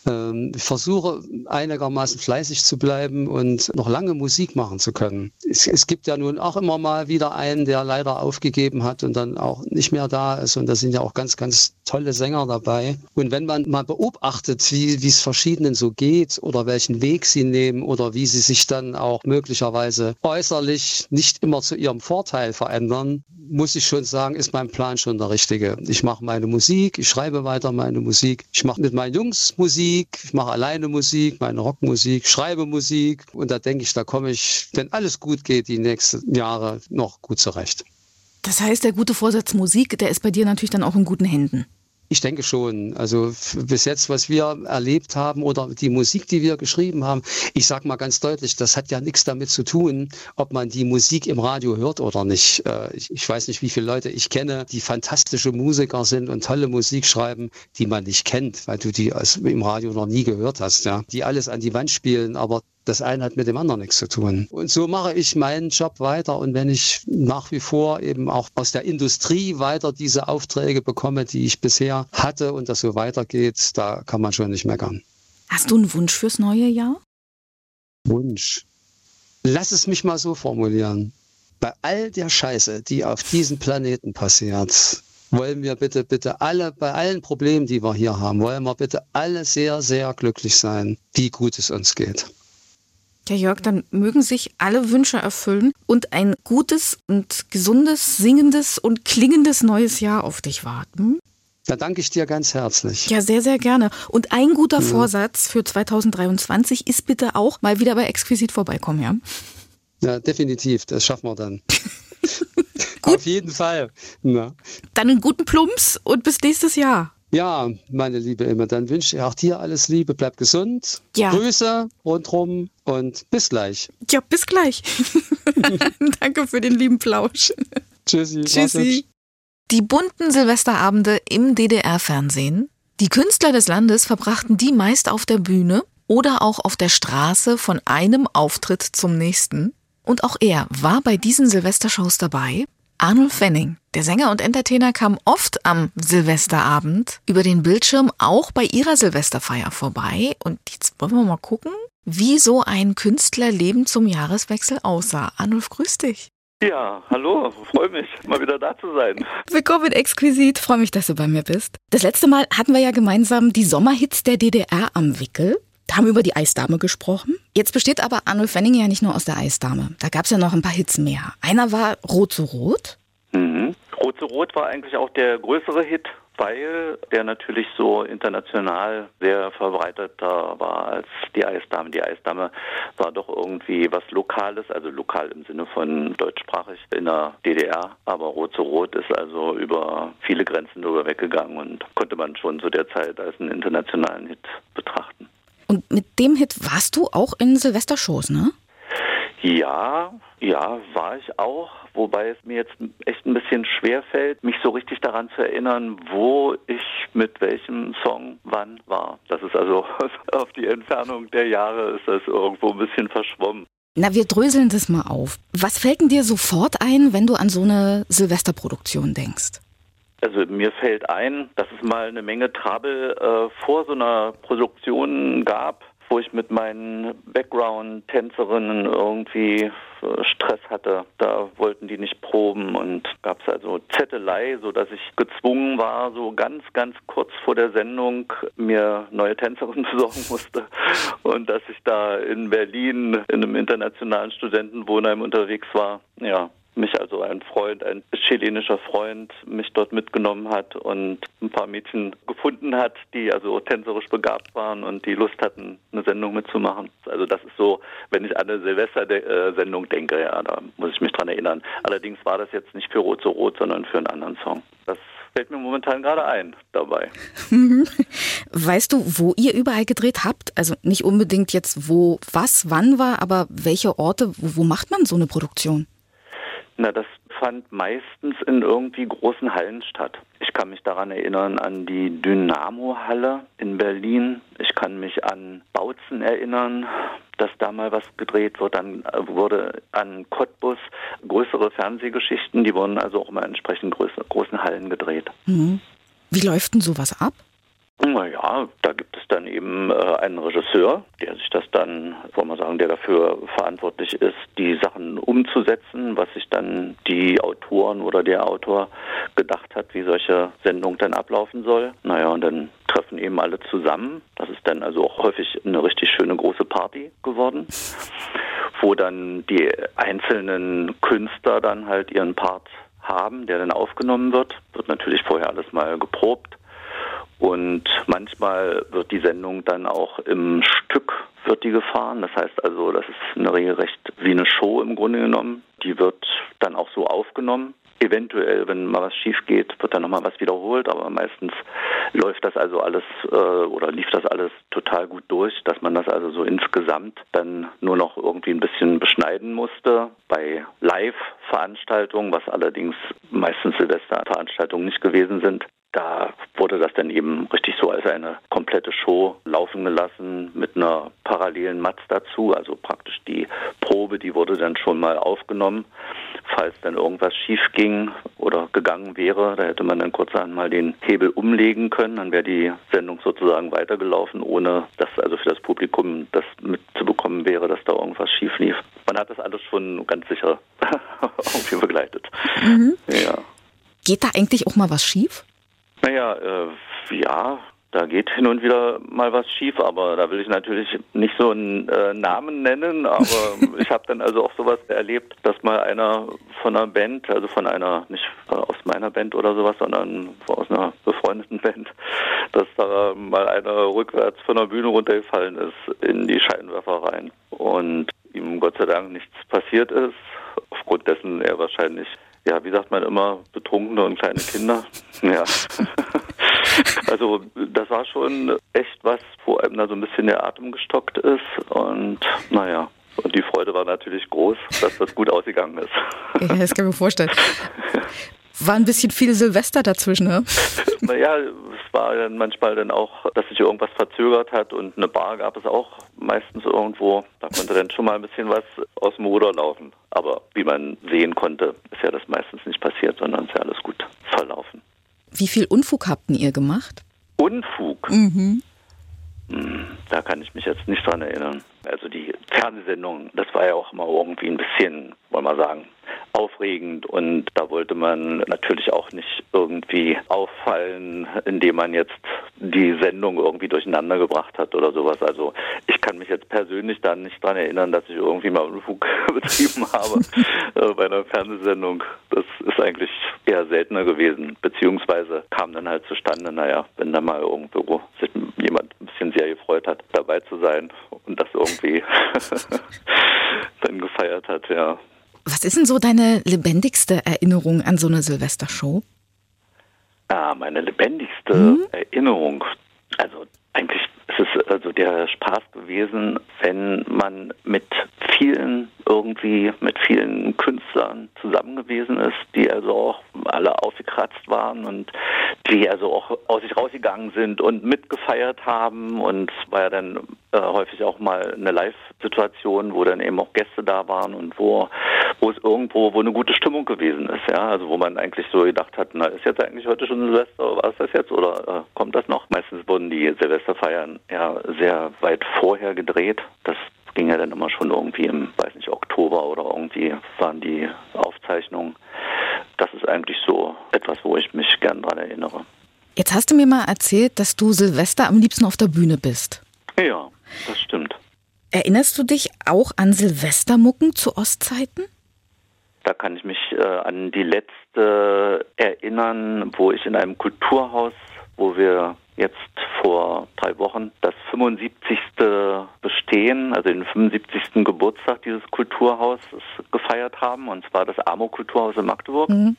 Ähm, versuche einigermaßen fleißig zu bleiben und noch lange Musik machen zu können. Es, es, gibt ja nun auch immer mal wieder einen, der leider aufgegeben hat und dann auch nicht mehr da ist. Und da sind ja auch ganz, ganz tolle Sänger dabei. Und wenn man mal beobachtet, wie es verschiedenen so geht oder welchen Weg sie nehmen oder wie sie sich dann auch möglicherweise äußerlich nicht immer zu ihrem Vorteil verändern, muss ich schon sagen, ist mein Plan schon der richtige. Ich mache meine Musik, ich schreibe weiter meine Musik, ich mache mit meinen Jungs Musik, ich mache alleine Musik, meine Rockmusik, schreibe Musik und da denke ich, da komme ich, wenn alles gut geht, die nächsten Jahre noch gut zurecht. Das heißt, der gute Vorsatz Musik, der ist bei dir natürlich dann auch in guten Händen. Ich denke schon. Also bis jetzt, was wir erlebt haben oder die Musik, die wir geschrieben haben, ich sage mal ganz deutlich, das hat ja nichts damit zu tun, ob man die Musik im Radio hört oder nicht. Äh, ich weiß nicht, wie viele Leute ich kenne, die fantastische Musiker sind und tolle Musik schreiben, die man nicht kennt, weil du die im Radio noch nie gehört hast, ja. Die alles an die Wand spielen, aber das eine hat mit dem anderen nichts zu tun. Und so mache ich meinen Job weiter. Und wenn ich nach wie vor eben auch aus der Industrie weiter diese Aufträge bekomme, die ich bisher hatte und das so weitergeht, da kann man schon nicht meckern. Hast du einen Wunsch fürs neue Jahr? Wunsch. Lass es mich mal so formulieren. Bei all der Scheiße, die auf diesem Planeten passiert, wollen wir bitte, bitte alle, bei allen Problemen, die wir hier haben, wollen wir bitte alle sehr, sehr glücklich sein, wie gut es uns geht. Ja, Jörg, dann mögen sich alle Wünsche erfüllen und ein gutes und gesundes, singendes und klingendes neues Jahr auf dich warten. Da danke ich dir ganz herzlich. Ja, sehr, sehr gerne. Und ein guter ja. Vorsatz für 2023 ist bitte auch mal wieder bei Exquisit vorbeikommen, ja? Ja, definitiv. Das schaffen wir dann. Auf jeden Fall. Na. Dann einen guten Plumps und bis nächstes Jahr. Ja, meine liebe Immer, dann wünsche ich auch dir alles Liebe, bleib gesund. Ja. Grüße rundherum und bis gleich. Ja, bis gleich. Danke für den lieben Plausch. Tschüssi. Tschüssi. Die bunten Silvesterabende im DDR-Fernsehen. Die Künstler des Landes verbrachten die meist auf der Bühne oder auch auf der Straße von einem Auftritt zum nächsten. Und auch er war bei diesen Silvestershows dabei Arnold Fenning, der Sänger und Entertainer, kam oft am Silvesterabend über den Bildschirm auch bei ihrer Silvesterfeier vorbei. Und jetzt wollen wir mal gucken, wie so ein Künstlerleben zum Jahreswechsel aussah. Arnulf, grüß dich. Ja, hallo, freue mich, mal wieder da zu sein. Willkommen exquisit, freue mich, dass du bei mir bist. Das letzte Mal hatten wir ja gemeinsam die Sommerhits der DDR am Wickel. Da haben wir über die Eisdame gesprochen. Jetzt besteht aber Arnulf Wenning ja nicht nur aus der Eisdame. Da gab es ja noch ein paar Hits mehr. Einer war Rot zu Rot. Mhm. Rot zu Rot war eigentlich auch der größere Hit, weil der natürlich so international sehr verbreiteter war als die Eisdame. Die Eisdame war doch irgendwie was Lokales, also lokal im Sinne von deutschsprachig in der DDR. Aber Rot zu Rot ist also über viele Grenzen drüber weggegangen und konnte man schon zu der Zeit als einen internationalen Hit betrachten. Und mit dem Hit warst du auch in Silvestershows, ne? Ja, ja, war ich auch, wobei es mir jetzt echt ein bisschen schwer fällt, mich so richtig daran zu erinnern, wo ich mit welchem Song wann war. Das ist also auf die Entfernung der Jahre ist das irgendwo ein bisschen verschwommen. Na, wir dröseln das mal auf. Was fällt denn dir sofort ein, wenn du an so eine Silvesterproduktion denkst? Also mir fällt ein, dass es mal eine Menge Trabel äh, vor so einer Produktion gab wo ich mit meinen Background-Tänzerinnen irgendwie äh, Stress hatte. Da wollten die nicht proben und gab es also Zettelei, so dass ich gezwungen war, so ganz, ganz kurz vor der Sendung mir neue Tänzerinnen besorgen musste und dass ich da in Berlin in einem internationalen Studentenwohnheim unterwegs war. Ja, mich also ein Freund, ein chilenischer Freund, mich dort mitgenommen hat und ein paar Mädchen gefunden hat, die also tänzerisch begabt waren und die Lust hatten, eine Sendung mitzumachen. Also das ist so, wenn ich an eine Silvester-Sendung denke, ja, da muss ich mich dran erinnern. Allerdings war das jetzt nicht für Rot so Rot, sondern für einen anderen Song. Das fällt mir momentan gerade ein dabei. Weißt du, wo ihr überall gedreht habt? Also nicht unbedingt jetzt, wo was wann war, aber welche Orte, wo, wo macht man so eine Produktion? Na, das fand meistens in irgendwie großen Hallen statt. Ich kann mich daran erinnern an die Dynamo-Halle in Berlin. Ich kann mich an Bautzen erinnern, dass da mal was gedreht wird. Dann wurde an Cottbus größere Fernsehgeschichten, die wurden also auch mal entsprechend großen Hallen gedreht. Mhm. Wie läuft denn sowas ab? Naja, da gibt es dann eben äh, einen Regisseur, der sich das dann, wollen wir sagen, der dafür verantwortlich ist, die Sachen umzusetzen, was sich dann die Autoren oder der Autor gedacht hat, wie solche Sendung dann ablaufen soll. Naja, und dann treffen eben alle zusammen. Das ist dann also auch häufig eine richtig schöne große Party geworden, wo dann die einzelnen Künstler dann halt ihren Part haben, der dann aufgenommen wird. Wird natürlich vorher alles mal geprobt und manchmal wird die Sendung dann auch im Stück wird die gefahren. Das heißt also, das ist in der Regel recht wie eine Show im Grunde genommen. Die wird dann auch so aufgenommen. Eventuell, wenn mal was schief geht, wird dann nochmal was wiederholt, aber meistens läuft das also alles äh, oder lief das alles total gut durch, dass man das also so insgesamt dann nur noch irgendwie ein bisschen beschneiden musste. Bei Live-Veranstaltungen, was allerdings meistens Silvesterveranstaltungen nicht gewesen sind, da wurde das dann eben richtig so als eine komplette Show laufen gelassen mit einer parallelen Matz dazu. Also praktisch die Probe, die wurde dann schon mal aufgenommen. Falls dann irgendwas schief ging oder gegangen wäre, da hätte man dann kurzerhand mal den Hebel umlegen können. Dann wäre die Sendung sozusagen weitergelaufen, ohne dass also für das Publikum das mitzubekommen wäre, dass da irgendwas schief lief. Man hat das alles schon ganz sicher irgendwie begleitet. Mhm. Ja. Geht da eigentlich auch mal was schief? Naja, äh, ja, da geht hin und wieder mal was schief, aber da will ich natürlich nicht so einen äh, Namen nennen, aber ich habe dann also auch sowas erlebt, dass mal einer von einer Band, also von einer, nicht aus meiner Band oder sowas, sondern aus einer befreundeten Band, dass da mal einer rückwärts von der Bühne runtergefallen ist in die Scheinwerfer rein und ihm Gott sei Dank nichts passiert ist, aufgrund dessen er wahrscheinlich ja, wie sagt man immer, Betrunkene und kleine Kinder. Ja. also das war schon echt was, wo einem da so ein bisschen der Atem gestockt ist. Und naja, und die Freude war natürlich groß, dass das gut ausgegangen ist. Ja, das kann ich mir vorstellen. War ein bisschen viel Silvester dazwischen, ne? Naja, es war dann manchmal dann auch, dass sich irgendwas verzögert hat und eine Bar gab es auch meistens irgendwo. Da konnte dann schon mal ein bisschen was aus dem Ruder laufen. Aber wie man sehen konnte, ist ja das meistens nicht passiert, sondern ist ja alles gut verlaufen. Wie viel Unfug habt ihr gemacht? Unfug? Mhm. Hm, da kann ich mich jetzt nicht dran erinnern. Also die Fernsehsendung, das war ja auch immer irgendwie ein bisschen, wollen wir sagen, aufregend und da wollte man natürlich auch nicht irgendwie auffallen, indem man jetzt die Sendung irgendwie durcheinander gebracht hat oder sowas. Also ich kann mich jetzt persönlich da nicht dran erinnern, dass ich irgendwie mal Unfug betrieben habe äh, bei einer Fernsehsendung. Das ist eigentlich eher seltener gewesen, beziehungsweise kam dann halt zustande, naja, wenn da mal irgendwo sich jemand ein bisschen sehr gefreut hat, dabei zu sein und das irgendwie dann gefeiert hat, ja. Was ist denn so deine lebendigste Erinnerung an so eine Silvestershow? Ah, meine lebendigste mhm. Erinnerung. Also eigentlich ist es also der Spaß gewesen, wenn man mit vielen irgendwie mit vielen Künstlern zusammen gewesen ist, die also auch alle aufgekratzt waren und die also auch aus sich rausgegangen sind und mitgefeiert haben und es war ja dann äh, häufig auch mal eine Live-Situation, wo dann eben auch Gäste da waren und wo, wo es irgendwo, wo eine gute Stimmung gewesen ist, ja, also wo man eigentlich so gedacht hat, na, ist jetzt eigentlich heute schon Silvester, war es das jetzt oder äh, kommt das noch? Meistens wurden die Silvesterfeiern ja sehr weit vorher gedreht. Das ging ja dann immer schon irgendwie im, weiß nicht, Oktober oder irgendwie waren die Aufzeichnungen. Das ist eigentlich so etwas, wo ich mich gern dran erinnere. Jetzt hast du mir mal erzählt, dass du Silvester am liebsten auf der Bühne bist. Ja, das stimmt. Erinnerst du dich auch an Silvestermucken zu Ostzeiten? Da kann ich mich äh, an die letzte erinnern, wo ich in einem Kulturhaus, wo wir jetzt vor drei Wochen das 75. Bestehen, also den 75. Geburtstag dieses Kulturhauses gefeiert haben, und zwar das Amo-Kulturhaus in Magdeburg. Mhm.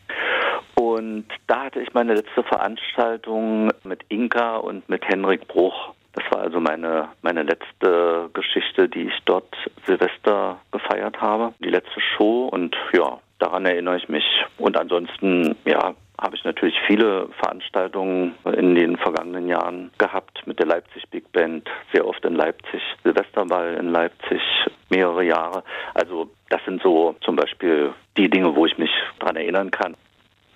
Und da hatte ich meine letzte Veranstaltung mit Inka und mit Henrik Bruch. Das war also meine, meine letzte Geschichte, die ich dort Silvester gefeiert habe. Die letzte Show und ja, daran erinnere ich mich. Und ansonsten, ja, habe ich natürlich viele Veranstaltungen in den vergangenen Jahren gehabt mit der Leipzig Big Band, sehr oft in Leipzig, Silvesterball in Leipzig, mehrere Jahre. Also das sind so zum Beispiel die Dinge, wo ich mich daran erinnern kann.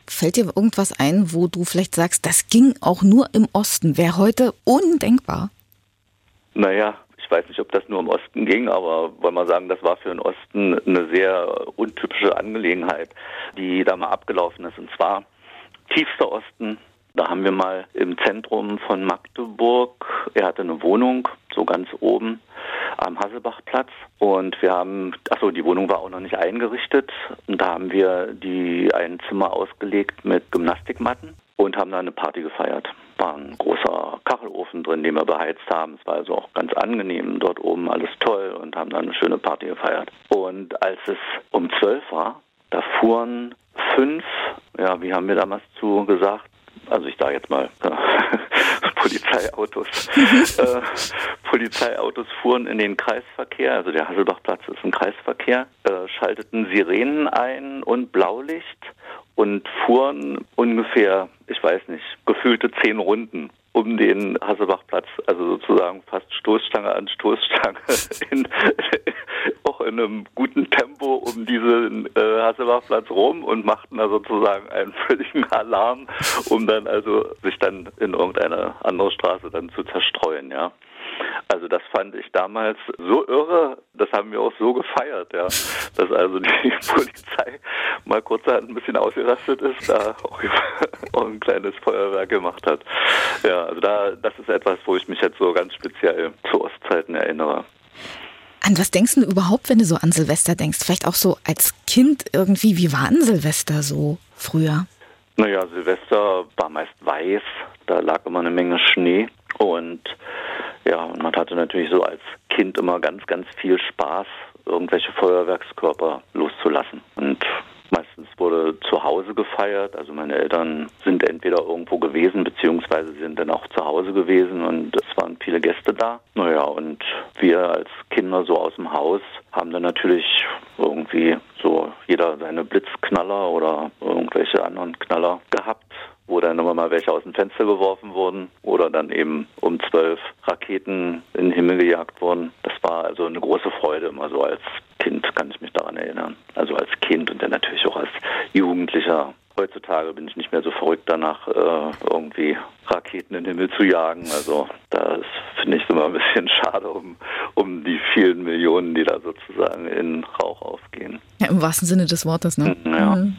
Fällt dir irgendwas ein, wo du vielleicht sagst, das ging auch nur im Osten, wäre heute undenkbar? Naja, ich weiß nicht, ob das nur im Osten ging, aber wollen wir sagen, das war für den Osten eine sehr untypische Angelegenheit, die da mal abgelaufen ist. Und zwar tiefster Osten. Da haben wir mal im Zentrum von Magdeburg, er hatte eine Wohnung, so ganz oben am Hasselbachplatz. Und wir haben, achso, die Wohnung war auch noch nicht eingerichtet. Und da haben wir die ein Zimmer ausgelegt mit Gymnastikmatten und haben da eine Party gefeiert. War ein großer Kachelofen drin, den wir beheizt haben. Es war also auch ganz angenehm dort oben, alles toll und haben dann eine schöne Party gefeiert. Und als es um zwölf war, da fuhren fünf, ja, wie haben wir damals zu gesagt? Also ich sage jetzt mal Polizeiautos. äh, Polizeiautos fuhren in den Kreisverkehr, also der Hasselbachplatz ist ein Kreisverkehr, äh, schalteten Sirenen ein und Blaulicht und fuhren ungefähr, ich weiß nicht, gefühlte zehn Runden um den Hasselbachplatz, also sozusagen fast Stoßstange an Stoßstange, in, auch in einem guten Tempo um diesen äh, Hasselbachplatz rum und machten da sozusagen einen völligen Alarm, um dann also sich dann in irgendeine andere Straße dann zu zerstreuen, ja. Also das fand ich damals so irre, das haben wir auch so gefeiert, ja, dass also die Polizei mal kurzerhand ein bisschen ausgerastet ist, da auch, auch ein kleines Feuerwerk gemacht hat. Ja, also da, das ist etwas, wo ich mich jetzt so ganz speziell zu Ostzeiten erinnere. An was denkst du überhaupt, wenn du so an Silvester denkst? Vielleicht auch so als Kind irgendwie, wie war denn Silvester so früher? Naja, Silvester war meist weiß, da lag immer eine Menge Schnee und ja, man hatte natürlich so als Kind immer ganz, ganz viel Spaß, irgendwelche Feuerwerkskörper loszulassen. Und meistens wurde zu Hause gefeiert. Also meine Eltern sind entweder irgendwo gewesen, beziehungsweise sind dann auch zu Hause gewesen und es waren viele Gäste da. Naja, und wir als Kinder so aus dem Haus haben dann natürlich irgendwie so jeder seine Blitzknaller oder irgendwelche anderen Knaller gehabt wo dann immer mal welche aus dem Fenster geworfen wurden oder dann eben um zwölf Raketen in den Himmel gejagt wurden. Das war also eine große Freude immer so als Kind, kann ich mich daran erinnern. Also als Kind und dann natürlich auch als Jugendlicher heutzutage bin ich nicht mehr so verrückt danach, äh, irgendwie Raketen in den Himmel zu jagen. Also da finde ich es immer ein bisschen schade um, um die vielen Millionen, die da sozusagen in Rauch aufgehen. Ja, im wahrsten Sinne des Wortes, ne? Ja. Mhm.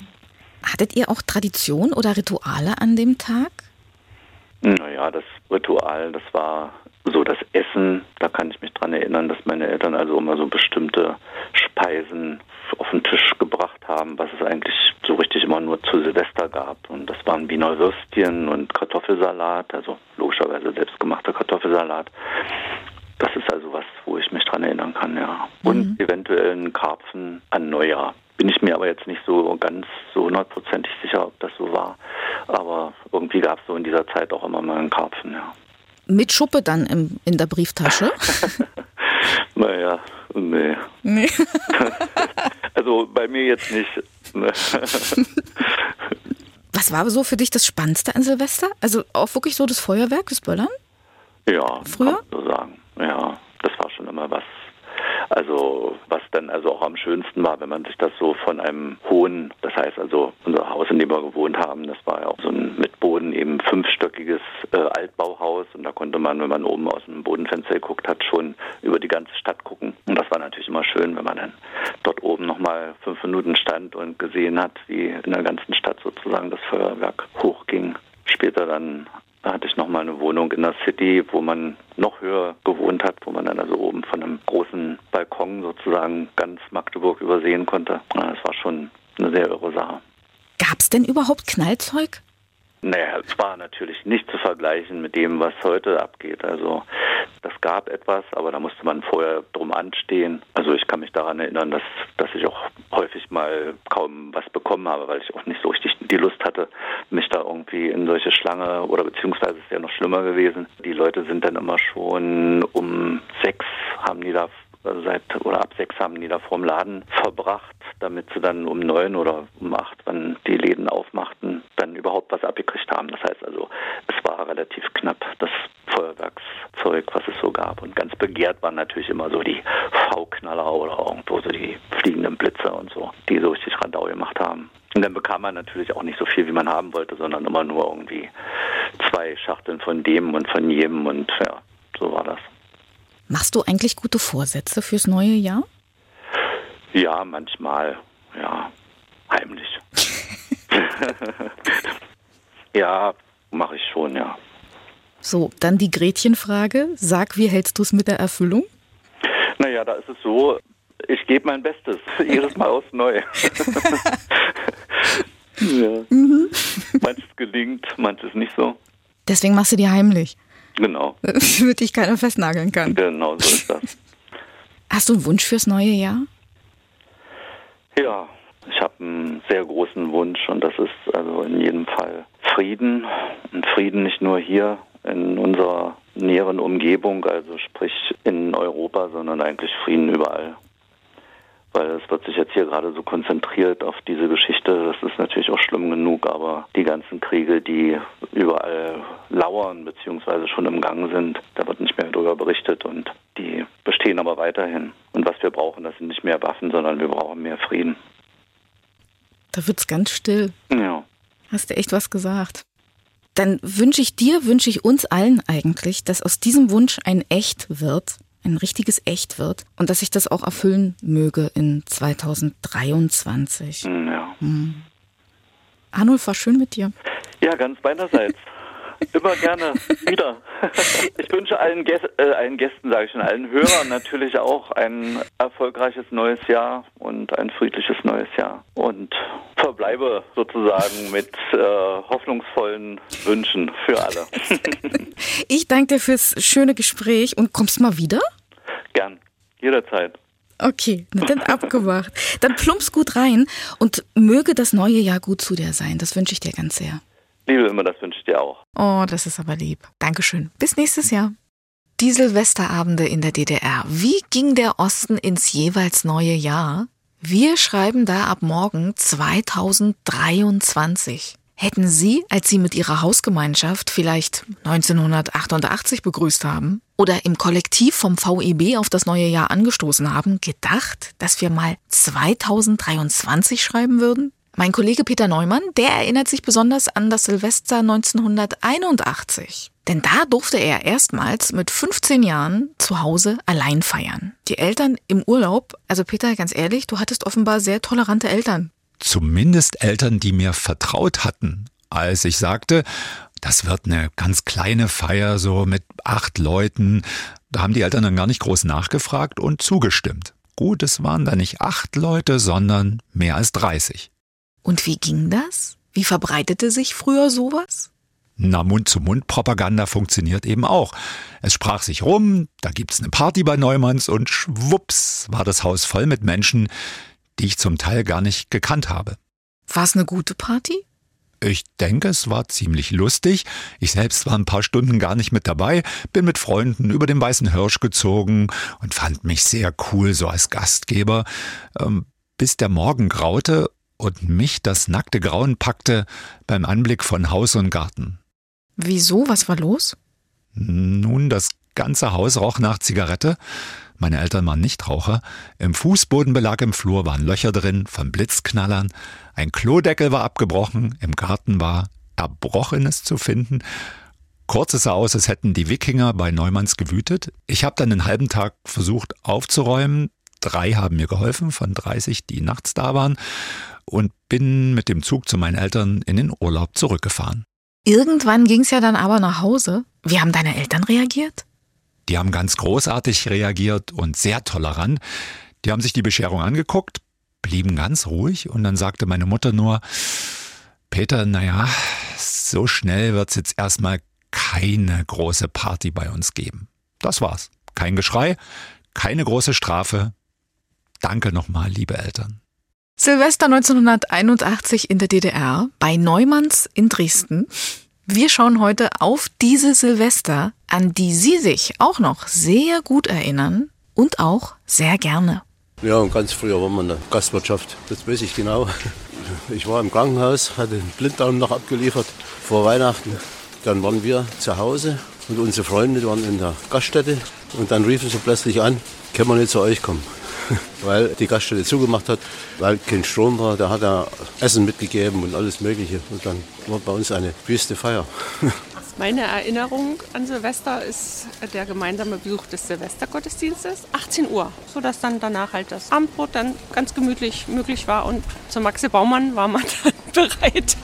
Hattet ihr auch Tradition oder Rituale an dem Tag? Naja, das Ritual, das war so das Essen. Da kann ich mich dran erinnern, dass meine Eltern also immer so bestimmte Speisen auf den Tisch gebracht haben, was es eigentlich so richtig immer nur zu Silvester gab. Und das waren Wiener Würstchen und Kartoffelsalat, also logischerweise selbstgemachter Kartoffelsalat. Das ist also was, wo ich mich dran erinnern kann, ja. Und eventuell einen Karpfen an Neujahr. Bin ich mir aber jetzt nicht so ganz so hundertprozentig sicher, ob das so war. Aber irgendwie gab es so in dieser Zeit auch immer mal einen Karpfen, ja. Mit Schuppe dann im, in der Brieftasche? Naja, nee. nee. Also bei mir jetzt nicht. Was war so für dich das Spannendste an Silvester? Also auch wirklich so das Feuerwerk, das Böllern? Ja, Früher? kann man so sagen. Ja, das war schon immer was. Also was dann also auch am schönsten war, wenn man sich das so von einem hohen, das heißt also unser Haus, in dem wir gewohnt haben, das war ja auch so ein mit Boden eben fünfstöckiges äh, Altbauhaus und da konnte man, wenn man oben aus dem Bodenfenster geguckt hat, schon über die ganze Stadt gucken. Und das war natürlich immer schön, wenn man dann dort oben nochmal fünf Minuten stand und gesehen hat, wie in der ganzen Stadt sozusagen das Feuerwerk hochging. Später dann da hatte ich nochmal eine Wohnung in der City, wo man noch höher gewohnt hat, wo man dann also oben von einem großen Balkon sozusagen ganz Magdeburg übersehen konnte. Ja, Das war schon eine sehr irre Sache. Gab es denn überhaupt Knallzeug? Naja, es war natürlich nicht zu vergleichen mit dem, was heute abgeht. Also das gab etwas, aber da musste man vorher drum anstehen. Also ich kann mich daran erinnern, dass, dass ich auch häufig mal kaum was bekommen habe, weil ich auch nicht so richtig die Lust hatte, mich da irgendwie in solche Schlange oder beziehungsweise ist ja noch schlimmer gewesen. Die Leute sind dann immer schon um sechs haben die da also seit oder ab sechs haben die da vorm Laden verbracht, damit sie dann um neun oder um acht, wenn die Läden aufmachten, dann überhaupt was abgekriegt haben. Das heißt also, es war relativ knapp, das Feuerwerkszeug, was es so gab. Und ganz begehrt waren natürlich immer so die V-Knaller oder irgendwo so die fliegenden Blitze und so, die so richtig Radau gemacht haben. Und dann bekam man natürlich auch nicht so viel, wie man haben wollte, sondern immer nur irgendwie zwei Schachteln von dem und von jedem und ja, so war das. Machst du eigentlich gute Vorsätze fürs neue Jahr? Ja, manchmal, ja, heimlich. ja, mache ich schon, ja. So, dann die Gretchenfrage. Sag, wie hältst du es mit der Erfüllung? Naja, da ist es so, ich gebe mein Bestes, jedes Mal aufs Neue. ja. Manches gelingt, manches nicht so. Deswegen machst du die heimlich, Genau, damit dich keiner festnageln kann. genau so ist das. Hast du einen Wunsch fürs neue Jahr? Ja, ich habe einen sehr großen Wunsch und das ist also in jedem Fall Frieden. Und Frieden nicht nur hier in unserer näheren Umgebung, also sprich in Europa, sondern eigentlich Frieden überall. Weil es wird sich jetzt hier gerade so konzentriert auf diese Geschichte. Das ist natürlich auch schlimm genug, aber die ganzen Kriege, die überall lauern beziehungsweise schon im Gang sind, da wird nicht mehr darüber berichtet und die bestehen aber weiterhin. Und was wir brauchen, das sind nicht mehr Waffen, sondern wir brauchen mehr Frieden. Da wird's ganz still. Ja. Hast du echt was gesagt? Dann wünsche ich dir, wünsche ich uns allen eigentlich, dass aus diesem Wunsch ein Echt wird, ein richtiges Echt wird und dass sich das auch erfüllen möge in 2023. Ja. Hm. Arnulf, war schön mit dir. Ja, ganz meinerseits. Immer gerne wieder. Ich wünsche allen, Gäst, äh, allen Gästen, sage ich schon, allen Hörern natürlich auch ein erfolgreiches neues Jahr und ein friedliches neues Jahr. Und verbleibe sozusagen mit äh, hoffnungsvollen Wünschen für alle. Ich danke dir fürs schöne Gespräch und kommst mal wieder? Gern, jederzeit. Okay, dann abgemacht. Dann plumpst gut rein und möge das neue Jahr gut zu dir sein. Das wünsche ich dir ganz sehr. Liebe immer, das wünsche ich dir auch. Oh, das ist aber lieb. Dankeschön. Bis nächstes Jahr. Die Silvesterabende in der DDR. Wie ging der Osten ins jeweils neue Jahr? Wir schreiben da ab morgen 2023. Hätten Sie, als Sie mit Ihrer Hausgemeinschaft vielleicht 1988 begrüßt haben oder im Kollektiv vom VEB auf das neue Jahr angestoßen haben, gedacht, dass wir mal 2023 schreiben würden? Mein Kollege Peter Neumann, der erinnert sich besonders an das Silvester 1981. Denn da durfte er erstmals mit 15 Jahren zu Hause allein feiern. Die Eltern im Urlaub, also Peter, ganz ehrlich, du hattest offenbar sehr tolerante Eltern. Zumindest Eltern, die mir vertraut hatten, als ich sagte, das wird eine ganz kleine Feier, so mit acht Leuten. Da haben die Eltern dann gar nicht groß nachgefragt und zugestimmt. Gut, es waren da nicht acht Leute, sondern mehr als 30. Und wie ging das? Wie verbreitete sich früher sowas? Na, Mund-zu-Mund-Propaganda funktioniert eben auch. Es sprach sich rum, da gibt's eine Party bei Neumanns und schwupps war das Haus voll mit Menschen, die ich zum Teil gar nicht gekannt habe. War es eine gute Party? Ich denke, es war ziemlich lustig. Ich selbst war ein paar Stunden gar nicht mit dabei, bin mit Freunden über den Weißen Hirsch gezogen und fand mich sehr cool so als Gastgeber, ähm, bis der Morgen graute und mich das nackte Grauen packte beim Anblick von Haus und Garten. Wieso? Was war los? Nun, das ganze Haus roch nach Zigarette. Meine Eltern waren Nichtraucher. Im Fußbodenbelag im Flur waren Löcher drin von Blitzknallern. Ein Klodeckel war abgebrochen. Im Garten war Erbrochenes zu finden. Kurz es sah aus, als hätten die Wikinger bei Neumanns gewütet. Ich habe dann einen halben Tag versucht aufzuräumen. Drei haben mir geholfen von 30, die nachts da waren. Und bin mit dem Zug zu meinen Eltern in den Urlaub zurückgefahren. Irgendwann ging es ja dann aber nach Hause. Wie haben deine Eltern reagiert? Die haben ganz großartig reagiert und sehr tolerant. Die haben sich die Bescherung angeguckt, blieben ganz ruhig und dann sagte meine Mutter nur, Peter, naja, so schnell wird's jetzt erstmal keine große Party bei uns geben. Das war's. Kein Geschrei, keine große Strafe. Danke nochmal, liebe Eltern. Silvester 1981 in der DDR bei Neumanns in Dresden. Wir schauen heute auf diese Silvester, an die Sie sich auch noch sehr gut erinnern und auch sehr gerne. Ja, und ganz früher war man in der Gastwirtschaft, das weiß ich genau. Ich war im Krankenhaus, hatte den Blinddarm noch abgeliefert vor Weihnachten. Dann waren wir zu Hause und unsere Freunde waren in der Gaststätte. Und dann riefen sie plötzlich an, können wir nicht zu euch kommen? weil die Gaststätte zugemacht hat, weil kein Strom war. Da hat er Essen mitgegeben und alles Mögliche. Und dann war bei uns eine wüste Feier. Meine Erinnerung an Silvester ist der gemeinsame Besuch des Silvestergottesdienstes, 18 Uhr, sodass dann danach halt das Abendbrot dann ganz gemütlich möglich war und zum Maxi Baumann war man dann bereit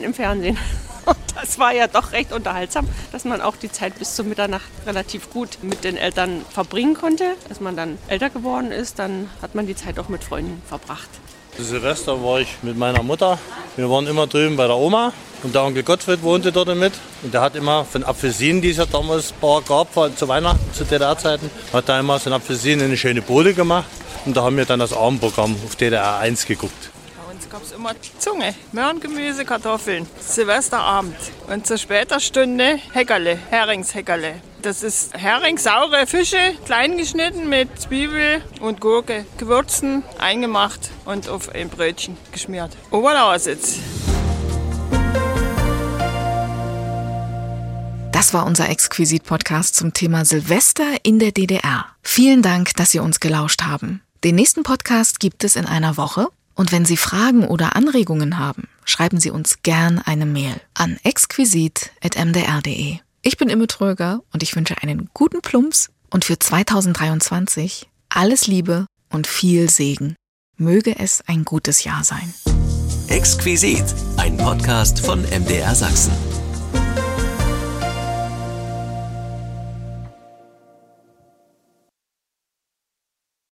im Fernsehen. Das war ja doch recht unterhaltsam, dass man auch die Zeit bis zur Mitternacht relativ gut mit den Eltern verbringen konnte. Als man dann älter geworden ist, dann hat man die Zeit auch mit Freunden verbracht. Silvester war ich mit meiner Mutter. Wir waren immer drüben bei der Oma und der Onkel Gottfried wohnte dort mit. Und der hat immer von Apfelsinen, die es ja damals ein paar gab, zu Weihnachten, zu DDR-Zeiten, hat er immer so ein Apfelsinen in eine schöne Bode gemacht. Und da haben wir dann das Abendprogramm auf DDR 1 geguckt gab es immer Zunge, Möhren, Gemüse, Kartoffeln. Silvesterabend. Und zur später Stunde Heckerle, Heringsheckerle. Das ist Hering, saure Fische, klein geschnitten mit Zwiebel und Gurke, gewürzen, eingemacht und auf ein Brötchen geschmiert. Oberlausitz. Das war unser Exquisit-Podcast zum Thema Silvester in der DDR. Vielen Dank, dass Sie uns gelauscht haben. Den nächsten Podcast gibt es in einer Woche. Und wenn Sie Fragen oder Anregungen haben, schreiben Sie uns gern eine Mail an exquisit.mdr.de. Ich bin Imme Tröger und ich wünsche einen guten Plumps und für 2023 alles Liebe und viel Segen. Möge es ein gutes Jahr sein. Exquisit, ein Podcast von MDR Sachsen.